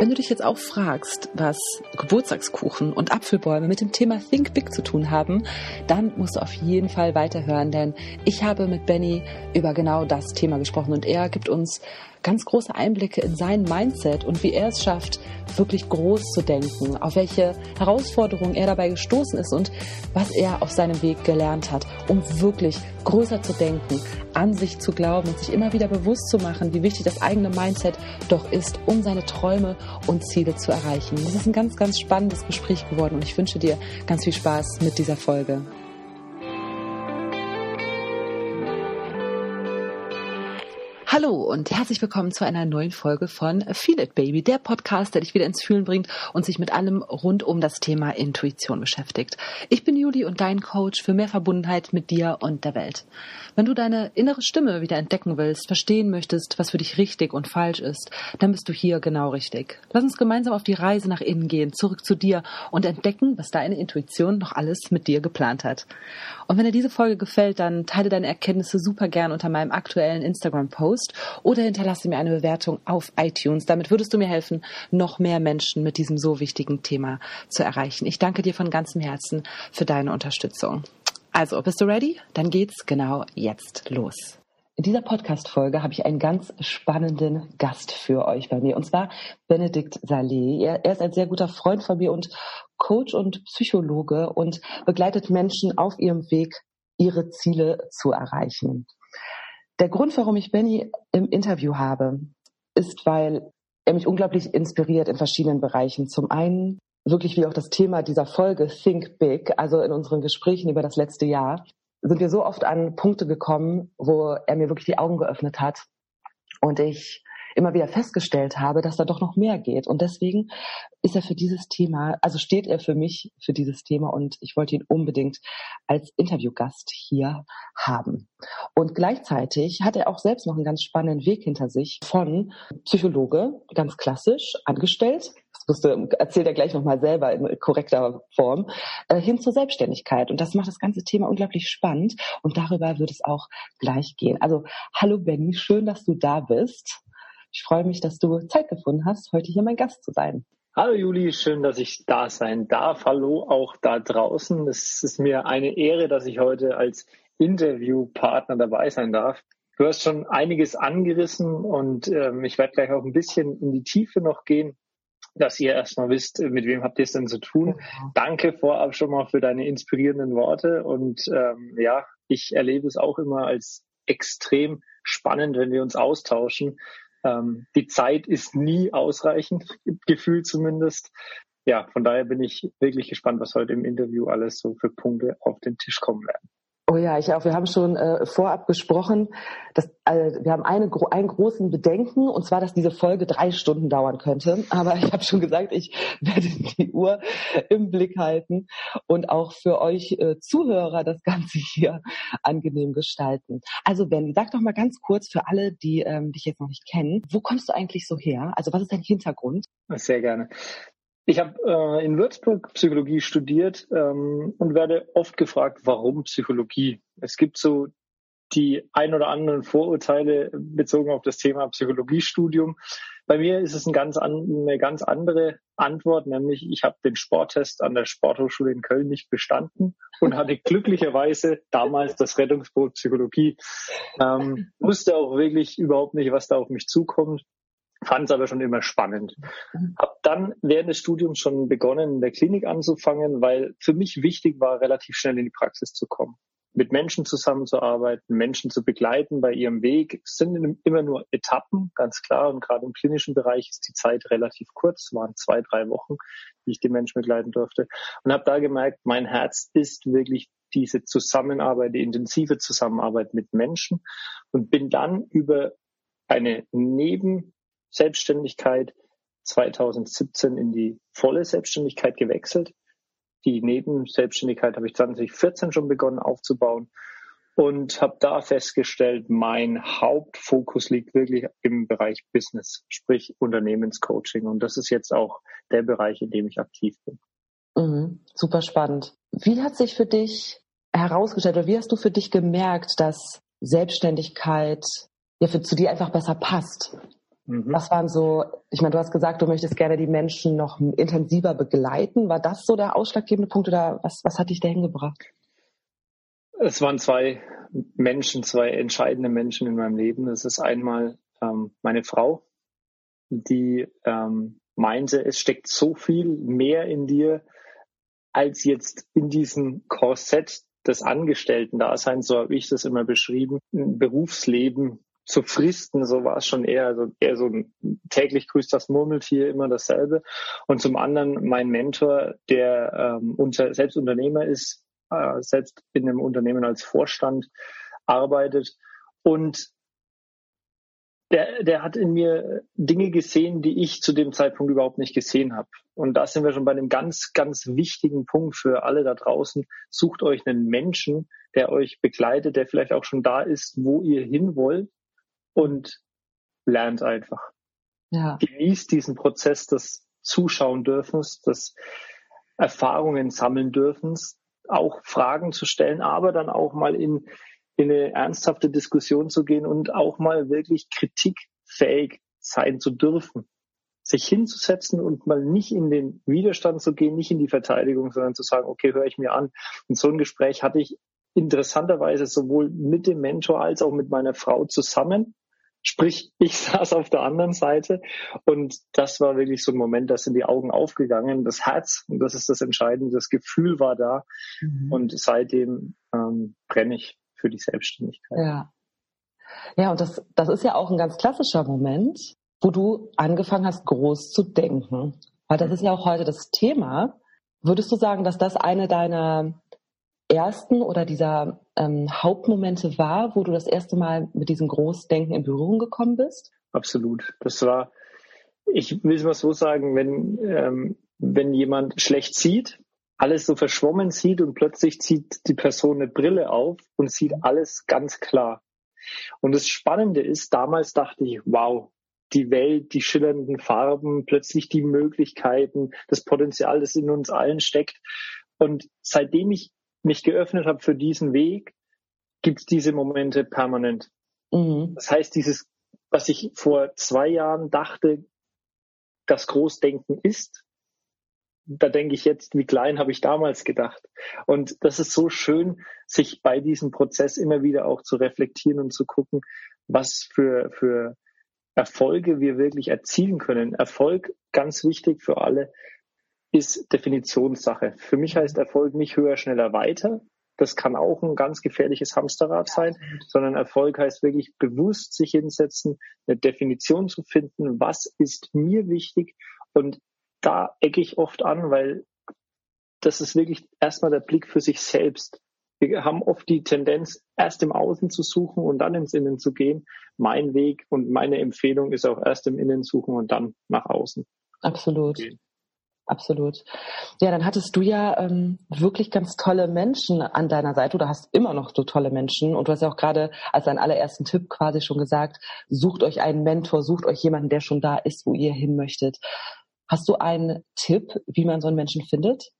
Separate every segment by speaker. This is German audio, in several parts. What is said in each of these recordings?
Speaker 1: Wenn du dich jetzt auch fragst, was Geburtstagskuchen und Apfelbäume mit dem Thema Think Big zu tun haben, dann musst du auf jeden Fall weiterhören, denn ich habe mit Benny über genau das Thema gesprochen und er gibt uns ganz große Einblicke in sein Mindset und wie er es schafft, wirklich groß zu denken, auf welche Herausforderungen er dabei gestoßen ist und was er auf seinem Weg gelernt hat, um wirklich größer zu denken, an sich zu glauben und sich immer wieder bewusst zu machen, wie wichtig das eigene Mindset doch ist, um seine Träume und Ziele zu erreichen. Das ist ein ganz, ganz spannendes Gespräch geworden und ich wünsche dir ganz viel Spaß mit dieser Folge. Hallo und herzlich willkommen zu einer neuen Folge von Feel It Baby, der Podcast, der dich wieder ins Fühlen bringt und sich mit allem rund um das Thema Intuition beschäftigt. Ich bin Juli und dein Coach für mehr Verbundenheit mit dir und der Welt. Wenn du deine innere Stimme wieder entdecken willst, verstehen möchtest, was für dich richtig und falsch ist, dann bist du hier genau richtig. Lass uns gemeinsam auf die Reise nach innen gehen, zurück zu dir und entdecken, was deine Intuition noch alles mit dir geplant hat. Und wenn dir diese Folge gefällt, dann teile deine Erkenntnisse super gern unter meinem aktuellen Instagram-Post Post oder hinterlasse mir eine Bewertung auf iTunes. Damit würdest du mir helfen, noch mehr Menschen mit diesem so wichtigen Thema zu erreichen. Ich danke dir von ganzem Herzen für deine Unterstützung. Also, bist du ready? Dann geht's genau jetzt los. In dieser Podcast-Folge habe ich einen ganz spannenden Gast für euch bei mir, und zwar Benedikt Saleh. Er, er, ist ein sehr guter Freund von mir und Coach und Psychologe und begleitet Menschen auf ihrem Weg, ihre Ziele zu erreichen. Der Grund, warum ich Benny im Interview habe, ist, weil er mich unglaublich inspiriert in verschiedenen Bereichen. Zum einen wirklich wie auch das Thema dieser Folge Think Big, also in unseren Gesprächen über das letzte Jahr, sind wir so oft an Punkte gekommen, wo er mir wirklich die Augen geöffnet hat und ich immer wieder festgestellt habe, dass da doch noch mehr geht. Und deswegen ist er für dieses Thema, also steht er für mich für dieses Thema und ich wollte ihn unbedingt als Interviewgast hier haben. Und gleichzeitig hat er auch selbst noch einen ganz spannenden Weg hinter sich von Psychologe, ganz klassisch, angestellt, das musste, erzählt er gleich nochmal selber in korrekter Form, äh, hin zur Selbstständigkeit. Und das macht das ganze Thema unglaublich spannend und darüber wird es auch gleich gehen. Also hallo Benny, schön, dass du da bist. Ich freue mich, dass du Zeit gefunden hast, heute hier mein Gast zu sein.
Speaker 2: Hallo Juli, schön, dass ich da sein darf. Hallo auch da draußen. Es ist mir eine Ehre, dass ich heute als Interviewpartner dabei sein darf. Du hast schon einiges angerissen und ähm, ich werde gleich auch ein bisschen in die Tiefe noch gehen, dass ihr erstmal wisst, mit wem habt ihr es denn zu tun. Ja. Danke vorab schon mal für deine inspirierenden Worte und ähm, ja, ich erlebe es auch immer als extrem spannend, wenn wir uns austauschen, ähm, die Zeit ist nie ausreichend, gefühlt zumindest. Ja, von daher bin ich wirklich gespannt, was heute im Interview alles so für Punkte auf den Tisch kommen werden.
Speaker 1: Oh ja, ich auch. Wir haben schon äh, vorab gesprochen, dass äh, wir haben eine, einen großen Bedenken, und zwar, dass diese Folge drei Stunden dauern könnte. Aber ich habe schon gesagt, ich werde die Uhr im Blick halten und auch für euch äh, Zuhörer das Ganze hier angenehm gestalten. Also Ben, sag doch mal ganz kurz für alle, die ähm, dich jetzt noch nicht kennen, wo kommst du eigentlich so her? Also was ist dein Hintergrund?
Speaker 2: Sehr gerne. Ich habe äh, in Würzburg Psychologie studiert ähm, und werde oft gefragt, warum Psychologie? Es gibt so die ein oder anderen Vorurteile bezogen auf das Thema Psychologiestudium. Bei mir ist es ein ganz an, eine ganz andere Antwort, nämlich ich habe den Sporttest an der Sporthochschule in Köln nicht bestanden und hatte glücklicherweise damals das Rettungsboot Psychologie. Ähm, wusste auch wirklich überhaupt nicht, was da auf mich zukommt fand es aber schon immer spannend. Mhm. Hab dann während des Studiums schon begonnen, in der Klinik anzufangen, weil für mich wichtig war, relativ schnell in die Praxis zu kommen. Mit Menschen zusammenzuarbeiten, Menschen zu begleiten bei ihrem Weg. Es sind immer nur Etappen, ganz klar. Und gerade im klinischen Bereich ist die Zeit relativ kurz, es waren zwei, drei Wochen, die ich die Menschen begleiten durfte. Und habe da gemerkt, mein Herz ist wirklich diese Zusammenarbeit, die intensive Zusammenarbeit mit Menschen und bin dann über eine Neben Selbstständigkeit 2017 in die volle Selbstständigkeit gewechselt. Die Nebenselbstständigkeit habe ich 2014 schon begonnen aufzubauen und habe da festgestellt, mein Hauptfokus liegt wirklich im Bereich Business, sprich Unternehmenscoaching. Und das ist jetzt auch der Bereich, in dem ich aktiv bin.
Speaker 1: Mhm, super spannend. Wie hat sich für dich herausgestellt oder wie hast du für dich gemerkt, dass Selbstständigkeit ja für, zu dir einfach besser passt? Mhm. Was waren so, ich meine, du hast gesagt, du möchtest gerne die Menschen noch intensiver begleiten. War das so der ausschlaggebende Punkt oder was, was hat dich da hingebracht?
Speaker 2: Es waren zwei Menschen, zwei entscheidende Menschen in meinem Leben. Es ist einmal ähm, meine Frau, die ähm, meinte, es steckt so viel mehr in dir, als jetzt in diesem Korsett des Angestellten-Daseins, so habe ich das immer beschrieben, ein Berufsleben zu fristen, so war es schon eher, also eher so täglich grüßt das Murmeltier, immer dasselbe. Und zum anderen mein Mentor, der ähm, unter, selbst Unternehmer ist, äh, selbst in einem Unternehmen als Vorstand arbeitet und der, der hat in mir Dinge gesehen, die ich zu dem Zeitpunkt überhaupt nicht gesehen habe. Und da sind wir schon bei einem ganz, ganz wichtigen Punkt für alle da draußen. Sucht euch einen Menschen, der euch begleitet, der vielleicht auch schon da ist, wo ihr hin wollt und lernt einfach. Ja. Genießt diesen Prozess des Zuschauen dürfens, des Erfahrungen sammeln dürfens, auch Fragen zu stellen, aber dann auch mal in, in eine ernsthafte Diskussion zu gehen und auch mal wirklich kritikfähig sein zu dürfen. Sich hinzusetzen und mal nicht in den Widerstand zu gehen, nicht in die Verteidigung, sondern zu sagen, okay, höre ich mir an. Und so ein Gespräch hatte ich interessanterweise sowohl mit dem Mentor als auch mit meiner Frau zusammen. Sprich, ich saß auf der anderen Seite und das war wirklich so ein Moment, da sind die Augen aufgegangen, das Herz, und das ist das Entscheidende, das Gefühl war da mhm. und seitdem ähm, brenne ich für die Selbstständigkeit.
Speaker 1: Ja. Ja, und das, das ist ja auch ein ganz klassischer Moment, wo du angefangen hast, groß zu denken. Weil das ist ja auch heute das Thema. Würdest du sagen, dass das eine deiner ersten oder dieser ähm, Hauptmomente war, wo du das erste Mal mit diesem Großdenken in Berührung gekommen bist?
Speaker 2: Absolut. Das war, ich will es mal so sagen, wenn, ähm, wenn jemand schlecht sieht, alles so verschwommen sieht und plötzlich zieht die Person eine Brille auf und sieht alles ganz klar. Und das Spannende ist, damals dachte ich, wow, die Welt, die schillernden Farben, plötzlich die Möglichkeiten, das Potenzial, das in uns allen steckt. Und seitdem ich mich geöffnet habe für diesen Weg, gibt es diese Momente permanent. Mhm. Das heißt, dieses, was ich vor zwei Jahren dachte, das Großdenken ist, da denke ich jetzt, wie klein habe ich damals gedacht. Und das ist so schön, sich bei diesem Prozess immer wieder auch zu reflektieren und zu gucken, was für, für Erfolge wir wirklich erzielen können. Erfolg, ganz wichtig für alle, ist Definitionssache. Für mich heißt Erfolg nicht höher, schneller, weiter. Das kann auch ein ganz gefährliches Hamsterrad sein, sondern Erfolg heißt wirklich bewusst sich hinsetzen, eine Definition zu finden, was ist mir wichtig. Und da ecke ich oft an, weil das ist wirklich erstmal der Blick für sich selbst. Wir haben oft die Tendenz, erst im Außen zu suchen und dann ins Innen zu gehen. Mein Weg und meine Empfehlung ist auch erst im Innen suchen und dann nach außen.
Speaker 1: Absolut. Okay absolut. Ja, dann hattest du ja ähm, wirklich ganz tolle Menschen an deiner Seite. Du hast immer noch so tolle Menschen und du hast ja auch gerade als deinen allerersten Tipp quasi schon gesagt, sucht euch einen Mentor, sucht euch jemanden, der schon da ist, wo ihr hin möchtet. Hast du einen Tipp, wie man so einen Menschen findet?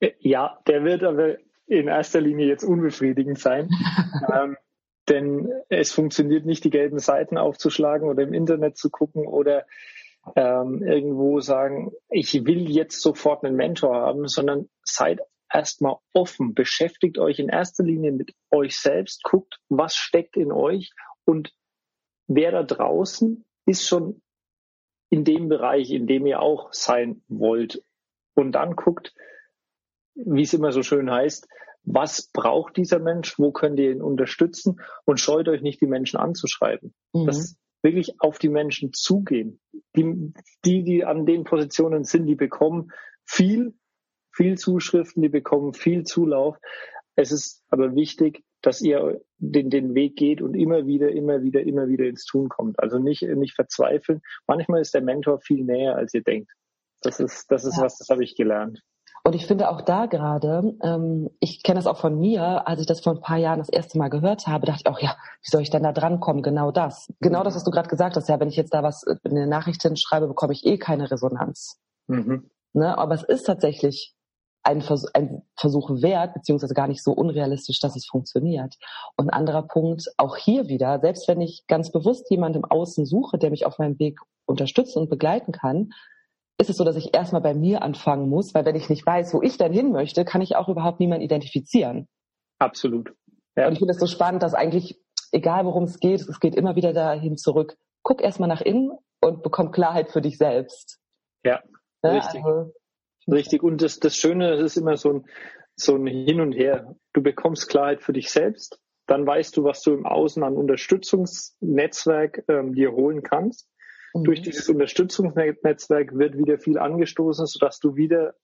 Speaker 2: Äh, ja, der wird aber in erster Linie jetzt unbefriedigend sein. ähm, denn es funktioniert nicht, die gelben Seiten aufzuschlagen oder im Internet zu gucken oder ähm, irgendwo sagen, ich will jetzt sofort einen Mentor haben, sondern seid erstmal offen, beschäftigt euch in erster Linie mit euch selbst, guckt, was steckt in euch und wer da draußen ist schon in dem Bereich, in dem ihr auch sein wollt. Und dann guckt, wie es immer so schön heißt, was braucht dieser Mensch, wo könnt ihr ihn unterstützen und scheut euch nicht, die Menschen anzuschreiben. Mhm. Das wirklich auf die Menschen zugehen. Die, die, die an den Positionen sind, die bekommen viel, viel Zuschriften, die bekommen viel Zulauf. Es ist aber wichtig, dass ihr den, den Weg geht und immer wieder, immer wieder, immer wieder ins Tun kommt. Also nicht, nicht verzweifeln. Manchmal ist der Mentor viel näher, als ihr denkt. Das ist, das ist ja. was, das habe ich gelernt.
Speaker 1: Und ich finde auch da gerade, ähm, ich kenne das auch von mir, als ich das vor ein paar Jahren das erste Mal gehört habe, dachte ich auch, ja, wie soll ich denn da drankommen? Genau das. Genau das, was du gerade gesagt hast. Ja, wenn ich jetzt da was in den Nachrichten schreibe, bekomme ich eh keine Resonanz. Mhm. Ne? Aber es ist tatsächlich ein, Vers ein Versuch wert, beziehungsweise gar nicht so unrealistisch, dass es funktioniert. Und ein anderer Punkt, auch hier wieder, selbst wenn ich ganz bewusst jemanden im Außen suche, der mich auf meinem Weg unterstützen und begleiten kann, ist es so, dass ich erstmal bei mir anfangen muss, weil wenn ich nicht weiß, wo ich denn hin möchte, kann ich auch überhaupt niemanden identifizieren.
Speaker 2: Absolut.
Speaker 1: Ja. Und ich finde es so spannend, dass eigentlich, egal worum es geht, es geht immer wieder dahin zurück. Guck erstmal nach innen und bekomm Klarheit für dich selbst.
Speaker 2: Ja, ja richtig. Also, richtig. Und das, das Schöne, das ist immer so ein, so ein Hin und Her. Du bekommst Klarheit für dich selbst, dann weißt du, was du im Außen an Unterstützungsnetzwerk ähm, dir holen kannst. Mhm. Durch dieses Unterstützungsnetzwerk wird wieder viel angestoßen, sodass du wieder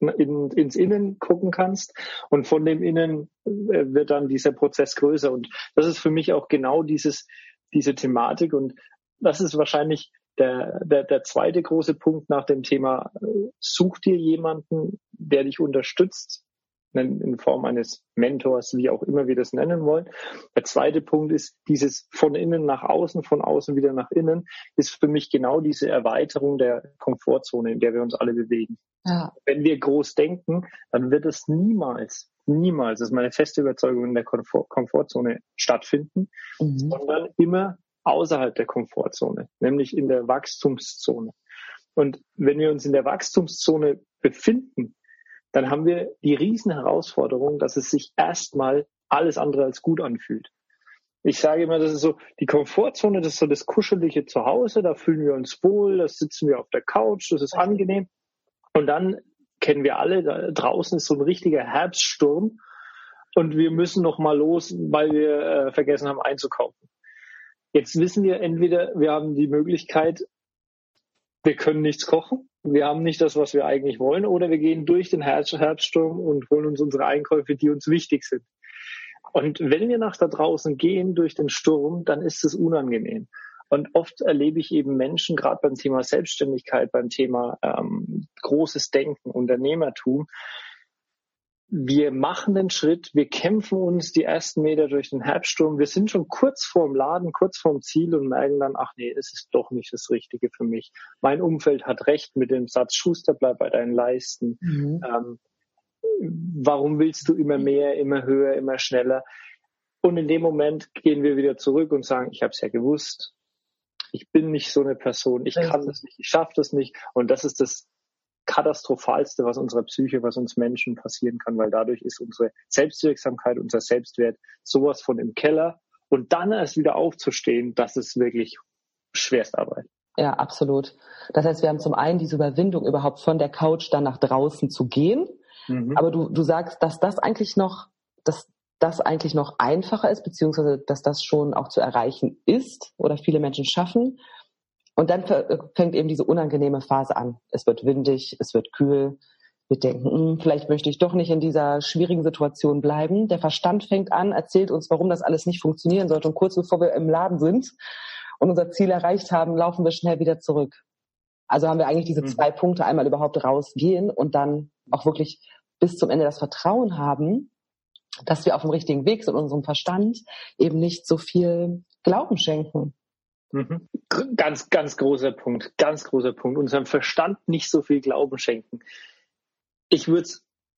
Speaker 2: in, ins Innen gucken kannst. Und von dem Innen äh, wird dann dieser Prozess größer. Und das ist für mich auch genau dieses diese Thematik. Und das ist wahrscheinlich der, der, der zweite große Punkt nach dem Thema, äh, such dir jemanden, der dich unterstützt, in Form eines Mentors, wie auch immer wir das nennen wollen. Der zweite Punkt ist dieses von innen nach außen, von außen wieder nach innen, ist für mich genau diese Erweiterung der Komfortzone, in der wir uns alle bewegen. Ja. Wenn wir groß denken, dann wird es niemals, niemals, das ist meine feste Überzeugung, in der Komfort Komfortzone stattfinden, mhm. sondern immer außerhalb der Komfortzone, nämlich in der Wachstumszone. Und wenn wir uns in der Wachstumszone befinden, dann haben wir die riesen Herausforderung, dass es sich erstmal alles andere als gut anfühlt. Ich sage immer, das ist so die Komfortzone, das ist so das kuschelige Zuhause, da fühlen wir uns wohl, da sitzen wir auf der Couch, das ist angenehm. Und dann kennen wir alle, da draußen ist so ein richtiger Herbststurm und wir müssen noch mal los, weil wir äh, vergessen haben einzukaufen. Jetzt wissen wir entweder, wir haben die Möglichkeit, wir können nichts kochen wir haben nicht das, was wir eigentlich wollen, oder wir gehen durch den Herbststurm und holen uns unsere Einkäufe, die uns wichtig sind. Und wenn wir nach da draußen gehen durch den Sturm, dann ist es unangenehm. Und oft erlebe ich eben Menschen, gerade beim Thema Selbstständigkeit, beim Thema ähm, großes Denken, Unternehmertum, wir machen den Schritt, wir kämpfen uns die ersten Meter durch den Herbststurm, wir sind schon kurz vorm Laden, kurz vorm Ziel und merken dann, ach nee, es ist doch nicht das Richtige für mich. Mein Umfeld hat recht mit dem Satz, Schuster, bleib bei deinen Leisten. Mhm. Ähm, warum willst du immer mehr, immer höher, immer schneller? Und in dem Moment gehen wir wieder zurück und sagen, ich habe es ja gewusst, ich bin nicht so eine Person, ich kann das nicht, ich schaffe das nicht. Und das ist das Katastrophalste, was unserer Psyche, was uns Menschen passieren kann, weil dadurch ist unsere Selbstwirksamkeit, unser Selbstwert sowas von im Keller. Und dann erst wieder aufzustehen, das ist wirklich Schwerstarbeit.
Speaker 1: Ja, absolut. Das heißt, wir haben zum einen diese Überwindung, überhaupt von der Couch dann nach draußen zu gehen. Mhm. Aber du, du sagst, dass das eigentlich noch, dass das eigentlich noch einfacher ist, beziehungsweise dass das schon auch zu erreichen ist oder viele Menschen schaffen. Und dann fängt eben diese unangenehme Phase an. Es wird windig, es wird kühl. Wir denken, hm, vielleicht möchte ich doch nicht in dieser schwierigen Situation bleiben. Der Verstand fängt an, erzählt uns, warum das alles nicht funktionieren sollte. Und kurz bevor wir im Laden sind und unser Ziel erreicht haben, laufen wir schnell wieder zurück. Also haben wir eigentlich diese mhm. zwei Punkte einmal überhaupt rausgehen und dann auch wirklich bis zum Ende das Vertrauen haben, dass wir auf dem richtigen Weg sind, unserem Verstand eben nicht so viel Glauben schenken.
Speaker 2: Mhm. Ganz, ganz großer Punkt, ganz großer Punkt. Unserem Verstand nicht so viel Glauben schenken. Ich würde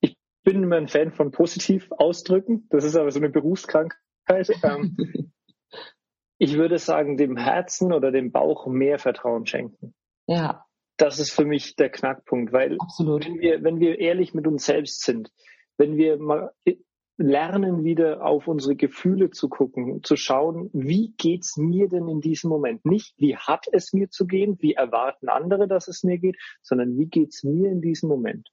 Speaker 2: ich bin immer ein Fan von positiv ausdrücken. Das ist aber so eine Berufskrankheit. Ähm, ich würde sagen, dem Herzen oder dem Bauch mehr Vertrauen schenken.
Speaker 1: Ja.
Speaker 2: Das ist für mich der Knackpunkt, weil
Speaker 1: Absolut.
Speaker 2: wenn wir, wenn wir ehrlich mit uns selbst sind, wenn wir mal lernen, wieder auf unsere Gefühle zu gucken, zu schauen, wie geht's mir denn in diesem Moment? Nicht, wie hat es mir zu gehen, wie erwarten andere, dass es mir geht, sondern wie geht's mir in diesem Moment?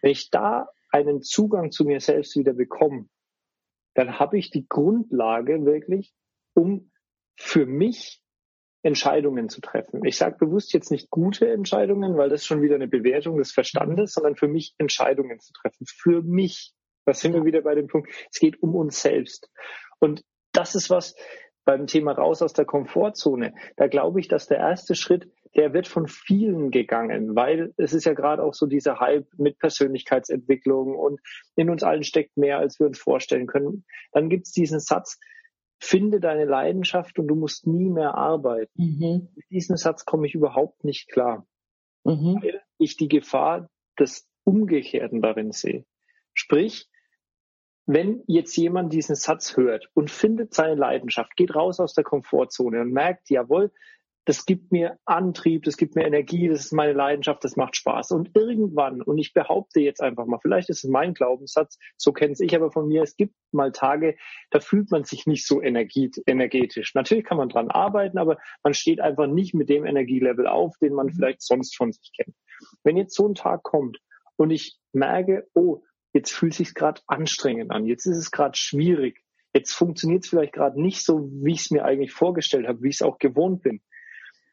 Speaker 2: Wenn ich da einen Zugang zu mir selbst wieder bekomme, dann habe ich die Grundlage wirklich, um für mich Entscheidungen zu treffen. Ich sage bewusst jetzt nicht gute Entscheidungen, weil das schon wieder eine Bewertung des Verstandes, sondern für mich Entscheidungen zu treffen. Für mich. Da sind wir wieder bei dem Punkt, es geht um uns selbst. Und das ist was beim Thema raus aus der Komfortzone. Da glaube ich, dass der erste Schritt, der wird von vielen gegangen, weil es ist ja gerade auch so dieser Hype mit Persönlichkeitsentwicklung und in uns allen steckt mehr, als wir uns vorstellen können. Dann gibt es diesen Satz, finde deine Leidenschaft und du musst nie mehr arbeiten. Mhm. Mit diesem Satz komme ich überhaupt nicht klar. Mhm. Weil ich die Gefahr des Umgekehrten darin sehe. Sprich, wenn jetzt jemand diesen Satz hört und findet seine Leidenschaft, geht raus aus der Komfortzone und merkt, jawohl, das gibt mir Antrieb, das gibt mir Energie, das ist meine Leidenschaft, das macht Spaß. Und irgendwann, und ich behaupte jetzt einfach mal, vielleicht ist es mein Glaubenssatz, so kenne ich aber von mir, es gibt mal Tage, da fühlt man sich nicht so energetisch. Natürlich kann man dran arbeiten, aber man steht einfach nicht mit dem Energielevel auf, den man mhm. vielleicht sonst von sich kennt. Wenn jetzt so ein Tag kommt und ich merke, oh, jetzt fühlt es sich gerade anstrengend an, jetzt ist es gerade schwierig, jetzt funktioniert es vielleicht gerade nicht so, wie ich es mir eigentlich vorgestellt habe, wie ich es auch gewohnt bin.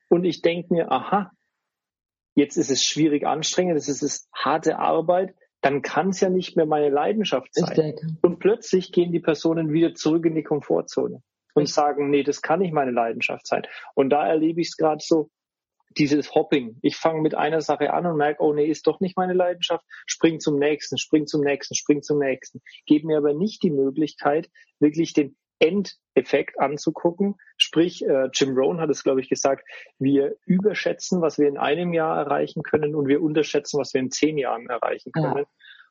Speaker 2: Und ich denke mir, aha, jetzt ist es schwierig anstrengend, es ist harte Arbeit, dann kann es ja nicht mehr meine Leidenschaft sein. Und plötzlich gehen die Personen wieder zurück in die Komfortzone und sagen, nee, das kann nicht meine Leidenschaft sein. Und da erlebe ich es gerade so, dieses Hopping. Ich fange mit einer Sache an und merke, oh nee, ist doch nicht meine Leidenschaft, spring zum nächsten, spring zum nächsten, spring zum nächsten. Gebe mir aber nicht die Möglichkeit, wirklich den Endeffekt anzugucken. Sprich, äh, Jim Rohn hat es, glaube ich, gesagt, wir überschätzen, was wir in einem Jahr erreichen können und wir unterschätzen, was wir in zehn Jahren erreichen können. Ja.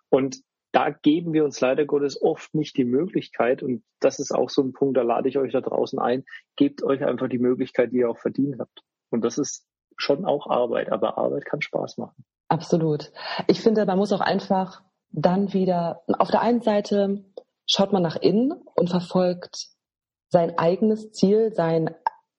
Speaker 2: Und da geben wir uns leider Gottes oft nicht die Möglichkeit, und das ist auch so ein Punkt, da lade ich euch da draußen ein, gebt euch einfach die Möglichkeit, die ihr auch verdient habt. Und das ist schon auch Arbeit, aber Arbeit kann Spaß machen.
Speaker 1: Absolut. Ich finde, man muss auch einfach dann wieder, auf der einen Seite schaut man nach innen und verfolgt sein eigenes Ziel, sein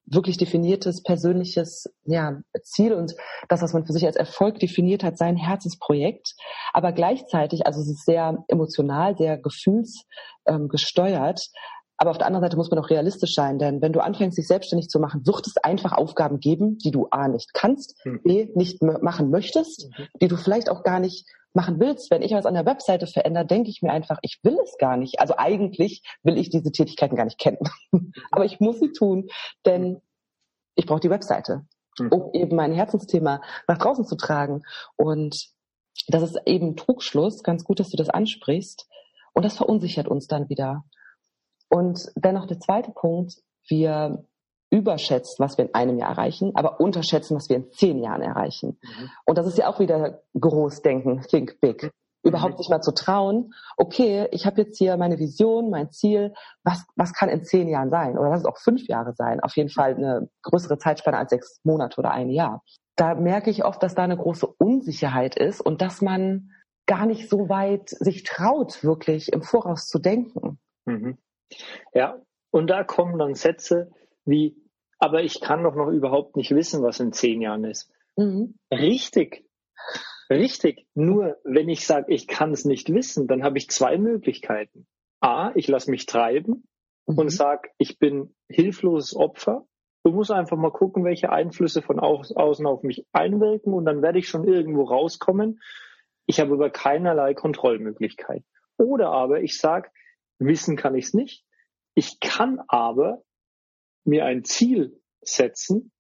Speaker 1: wirklich definiertes persönliches ja, Ziel und das, was man für sich als Erfolg definiert hat, sein Herzensprojekt. Aber gleichzeitig, also es ist sehr emotional, sehr gefühlsgesteuert. Aber auf der anderen Seite muss man auch realistisch sein, denn wenn du anfängst, dich selbstständig zu machen, wird es einfach Aufgaben geben, die du A nicht kannst, hm. B nicht machen möchtest, mhm. die du vielleicht auch gar nicht machen willst. Wenn ich was an der Webseite verändere, denke ich mir einfach, ich will es gar nicht. Also eigentlich will ich diese Tätigkeiten gar nicht kennen. Aber ich muss sie tun, denn ich brauche die Webseite, um eben mein Herzensthema nach draußen zu tragen. Und das ist eben Trugschluss. Ganz gut, dass du das ansprichst. Und das verunsichert uns dann wieder. Und dann noch der zweite Punkt. Wir überschätzen, was wir in einem Jahr erreichen, aber unterschätzen, was wir in zehn Jahren erreichen. Mhm. Und das ist ja auch wieder Großdenken, think big. Überhaupt mhm. sich mal zu trauen, okay, ich habe jetzt hier meine Vision, mein Ziel, was, was kann in zehn Jahren sein? Oder lass es auch fünf Jahre sein. Auf jeden Fall eine größere Zeitspanne als sechs Monate oder ein Jahr. Da merke ich oft, dass da eine große Unsicherheit ist und dass man gar nicht so weit sich traut, wirklich im Voraus zu denken.
Speaker 2: Mhm. Ja, und da kommen dann Sätze, wie, aber ich kann doch noch überhaupt nicht wissen, was in zehn Jahren ist. Mhm. Richtig. Richtig. Nur wenn ich sage, ich kann es nicht wissen, dann habe ich zwei Möglichkeiten. A, ich lasse mich treiben mhm. und sage, ich bin hilfloses Opfer. Du musst einfach mal gucken, welche Einflüsse von außen auf mich einwirken und dann werde ich schon irgendwo rauskommen. Ich habe aber keinerlei Kontrollmöglichkeit. Oder aber ich sage, wissen kann ich es nicht. Ich kann aber mir ein Ziel setzen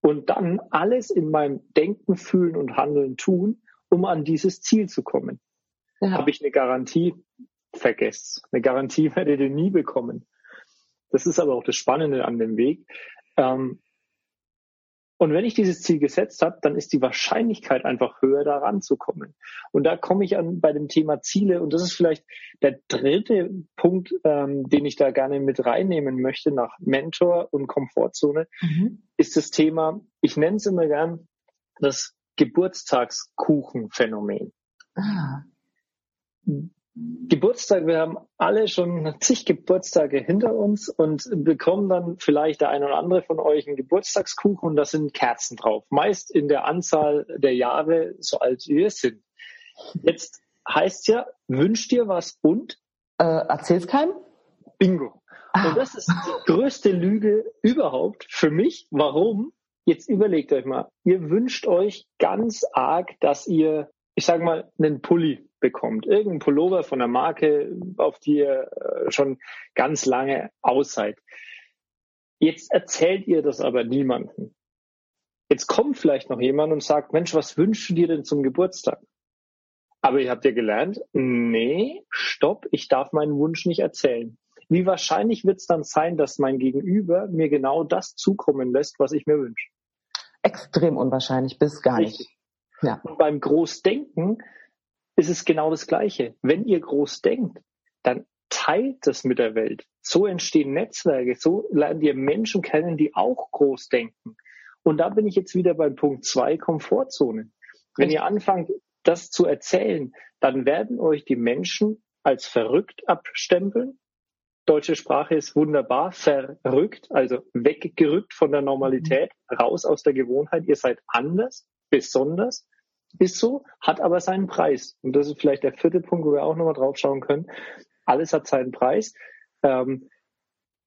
Speaker 2: und dann alles in meinem Denken, Fühlen und Handeln tun, um an dieses Ziel zu kommen. Ja. Habe ich eine Garantie? Vergesst. Eine Garantie werdet ihr nie bekommen. Das ist aber auch das Spannende an dem Weg. Ähm, und wenn ich dieses Ziel gesetzt habe, dann ist die Wahrscheinlichkeit einfach höher, da ranzukommen. Und da komme ich an bei dem Thema Ziele. Und das ist vielleicht der dritte Punkt, ähm, den ich da gerne mit reinnehmen möchte nach Mentor und Komfortzone, mhm. ist das Thema, ich nenne es immer gern das Geburtstagskuchenphänomen. Ah. Geburtstag, wir haben alle schon zig Geburtstage hinter uns und bekommen dann vielleicht der ein oder andere von euch einen Geburtstagskuchen und da sind Kerzen drauf. Meist in der Anzahl der Jahre, so alt wir sind. Jetzt heißt ja, wünsch dir was und?
Speaker 1: Äh, erzähl's keinem?
Speaker 2: Bingo. Ah. Und das ist die größte Lüge überhaupt für mich. Warum? Jetzt überlegt euch mal, ihr wünscht euch ganz arg, dass ihr, ich sag mal, einen Pulli bekommt. Irgendein Pullover von der Marke, auf die ihr äh, schon ganz lange aus seid. Jetzt erzählt ihr das aber niemandem. Jetzt kommt vielleicht noch jemand und sagt, Mensch, was wünschst du dir denn zum Geburtstag? Aber ihr habt ja gelernt, nee, stopp, ich darf meinen Wunsch nicht erzählen. Wie wahrscheinlich wird es dann sein, dass mein Gegenüber mir genau das zukommen lässt, was ich mir wünsche?
Speaker 1: Extrem unwahrscheinlich, bis gar Richtig. nicht.
Speaker 2: Ja. Und beim Großdenken ist es genau das Gleiche. Wenn ihr groß denkt, dann teilt das mit der Welt. So entstehen Netzwerke, so lernt ihr Menschen kennen, die auch groß denken. Und da bin ich jetzt wieder beim Punkt zwei Komfortzone. Wenn ihr anfangt, das zu erzählen, dann werden euch die Menschen als verrückt abstempeln. Deutsche Sprache ist wunderbar, verrückt, also weggerückt von der Normalität, raus aus der Gewohnheit. Ihr seid anders, besonders, ist so, hat aber seinen Preis. Und das ist vielleicht der vierte Punkt, wo wir auch nochmal drauf schauen können. Alles hat seinen Preis. Ähm,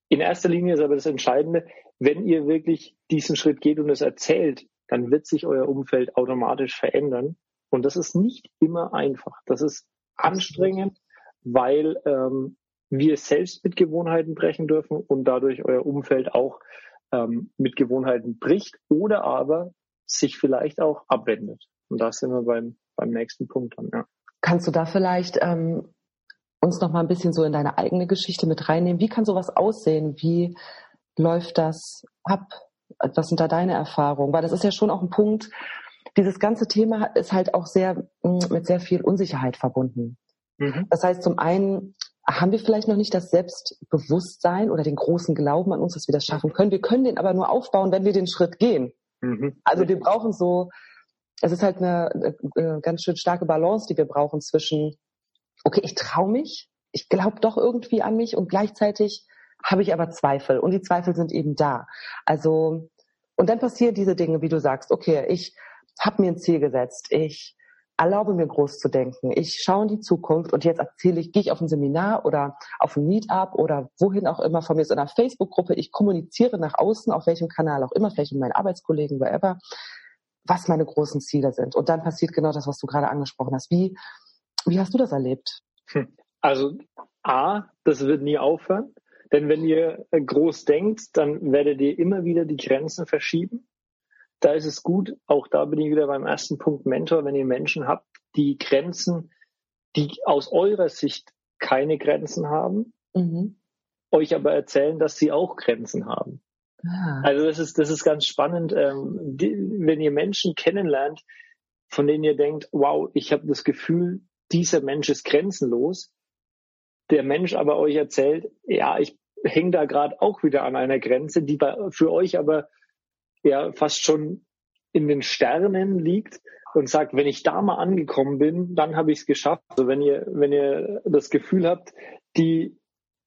Speaker 2: in erster Linie ist aber das Entscheidende, wenn ihr wirklich diesen Schritt geht und es erzählt, dann wird sich euer Umfeld automatisch verändern. Und das ist nicht immer einfach. Das ist anstrengend, weil ähm, wir selbst mit Gewohnheiten brechen dürfen und dadurch euer Umfeld auch ähm, mit Gewohnheiten bricht oder aber sich vielleicht auch abwendet. Und da sind wir beim, beim nächsten Punkt dann, ja.
Speaker 1: Kannst du da vielleicht ähm, uns noch mal ein bisschen so in deine eigene Geschichte mit reinnehmen? Wie kann sowas aussehen? Wie läuft das ab? Was sind da deine Erfahrungen? Weil das ist ja schon auch ein Punkt, dieses ganze Thema ist halt auch sehr mm, mit sehr viel Unsicherheit verbunden. Mhm. Das heißt, zum einen haben wir vielleicht noch nicht das Selbstbewusstsein oder den großen Glauben an uns, dass wir das schaffen können. Wir können den aber nur aufbauen, wenn wir den Schritt gehen. Mhm. Also wir brauchen so, es ist halt eine, eine ganz schön starke Balance, die wir brauchen zwischen, okay, ich traue mich, ich glaube doch irgendwie an mich und gleichzeitig habe ich aber Zweifel und die Zweifel sind eben da. Also und dann passieren diese Dinge, wie du sagst, okay, ich habe mir ein Ziel gesetzt, ich erlaube mir groß zu denken, ich schaue in die Zukunft und jetzt erzähle ich, gehe ich auf ein Seminar oder auf ein Meetup oder wohin auch immer von mir ist in einer Facebook-Gruppe, ich kommuniziere nach außen, auf welchem Kanal auch immer, vielleicht mit meinen Arbeitskollegen, wherever, was meine großen Ziele sind. Und dann passiert genau das, was du gerade angesprochen hast. Wie, wie hast du das erlebt?
Speaker 2: Hm. Also A, das wird nie aufhören. Denn wenn ihr groß denkt, dann werdet ihr immer wieder die Grenzen verschieben. Da ist es gut, auch da bin ich wieder beim ersten Punkt Mentor, wenn ihr Menschen habt, die Grenzen, die aus eurer Sicht keine Grenzen haben, mhm. euch aber erzählen, dass sie auch Grenzen haben. Ah. Also das ist, das ist ganz spannend, ähm, die, wenn ihr Menschen kennenlernt, von denen ihr denkt, wow, ich habe das Gefühl, dieser Mensch ist grenzenlos, der Mensch aber euch erzählt, ja, ich hänge da gerade auch wieder an einer Grenze, die bei, für euch aber ja fast schon in den Sternen liegt und sagt, wenn ich da mal angekommen bin, dann habe ich es geschafft. Also wenn ihr, wenn ihr das Gefühl habt, die,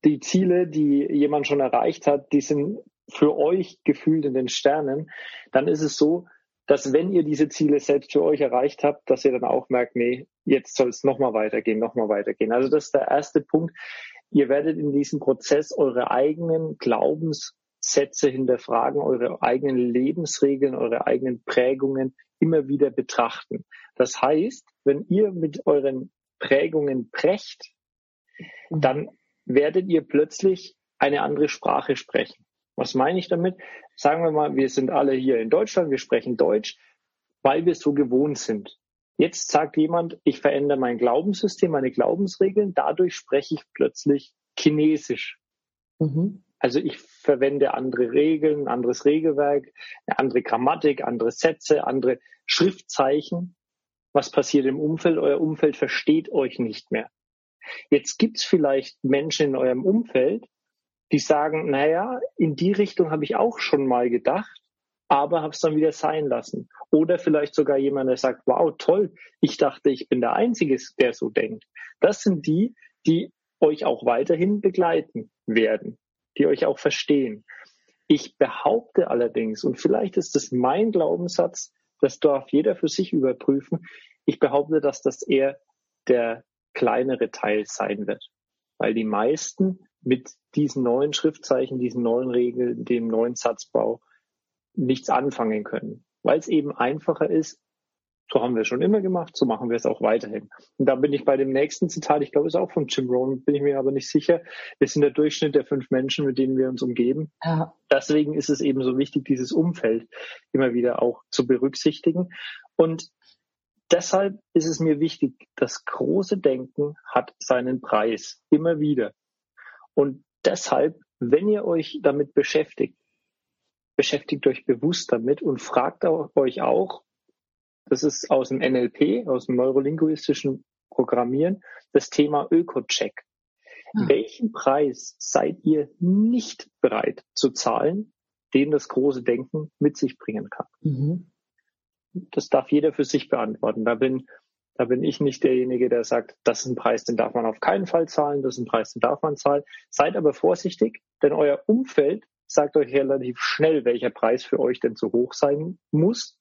Speaker 2: die Ziele, die jemand schon erreicht hat, die sind für euch gefühlt in den Sternen, dann ist es so, dass wenn ihr diese Ziele selbst für euch erreicht habt, dass ihr dann auch merkt, nee, jetzt soll es nochmal weitergehen, nochmal weitergehen. Also das ist der erste Punkt. Ihr werdet in diesem Prozess eure eigenen Glaubenssätze hinterfragen, eure eigenen Lebensregeln, eure eigenen Prägungen immer wieder betrachten. Das heißt, wenn ihr mit euren Prägungen brecht, dann werdet ihr plötzlich eine andere Sprache sprechen. Was meine ich damit? Sagen wir mal, wir sind alle hier in Deutschland, wir sprechen Deutsch, weil wir so gewohnt sind. Jetzt sagt jemand, ich verändere mein Glaubenssystem, meine Glaubensregeln, dadurch spreche ich plötzlich Chinesisch. Mhm. Also ich verwende andere Regeln, anderes Regelwerk, eine andere Grammatik, andere Sätze, andere Schriftzeichen. Was passiert im Umfeld? Euer Umfeld versteht euch nicht mehr. Jetzt gibt es vielleicht Menschen in eurem Umfeld, die sagen, naja, in die Richtung habe ich auch schon mal gedacht, aber habe es dann wieder sein lassen. Oder vielleicht sogar jemand, der sagt, wow, toll, ich dachte, ich bin der Einzige, der so denkt. Das sind die, die euch auch weiterhin begleiten werden, die euch auch verstehen. Ich behaupte allerdings, und vielleicht ist das mein Glaubenssatz, das darf jeder für sich überprüfen, ich behaupte, dass das eher der kleinere Teil sein wird. Weil die meisten mit diesen neuen Schriftzeichen, diesen neuen Regeln, dem neuen Satzbau nichts anfangen können, weil es eben einfacher ist. So haben wir es schon immer gemacht, so machen wir es auch weiterhin. Und da bin ich bei dem nächsten Zitat, ich glaube, es ist auch von Jim Rohn, bin ich mir aber nicht sicher. Wir sind der Durchschnitt der fünf Menschen, mit denen wir uns umgeben. Ja. Deswegen ist es eben so wichtig, dieses Umfeld immer wieder auch zu berücksichtigen. Und deshalb ist es mir wichtig, das große Denken hat seinen Preis, immer wieder. Und deshalb, wenn ihr euch damit beschäftigt, beschäftigt euch bewusst damit und fragt euch auch, das ist aus dem NLP, aus dem neurolinguistischen programmieren, das Thema Öko-Check. Hm. Welchen Preis seid ihr nicht bereit zu zahlen, den das große Denken mit sich bringen kann? Mhm. Das darf jeder für sich beantworten. Da bin, da bin ich nicht derjenige, der sagt, das ist ein Preis, den darf man auf keinen Fall zahlen, das ist ein Preis, den darf man zahlen. Seid aber vorsichtig, denn euer Umfeld sagt euch relativ schnell, welcher Preis für euch denn zu hoch sein muss,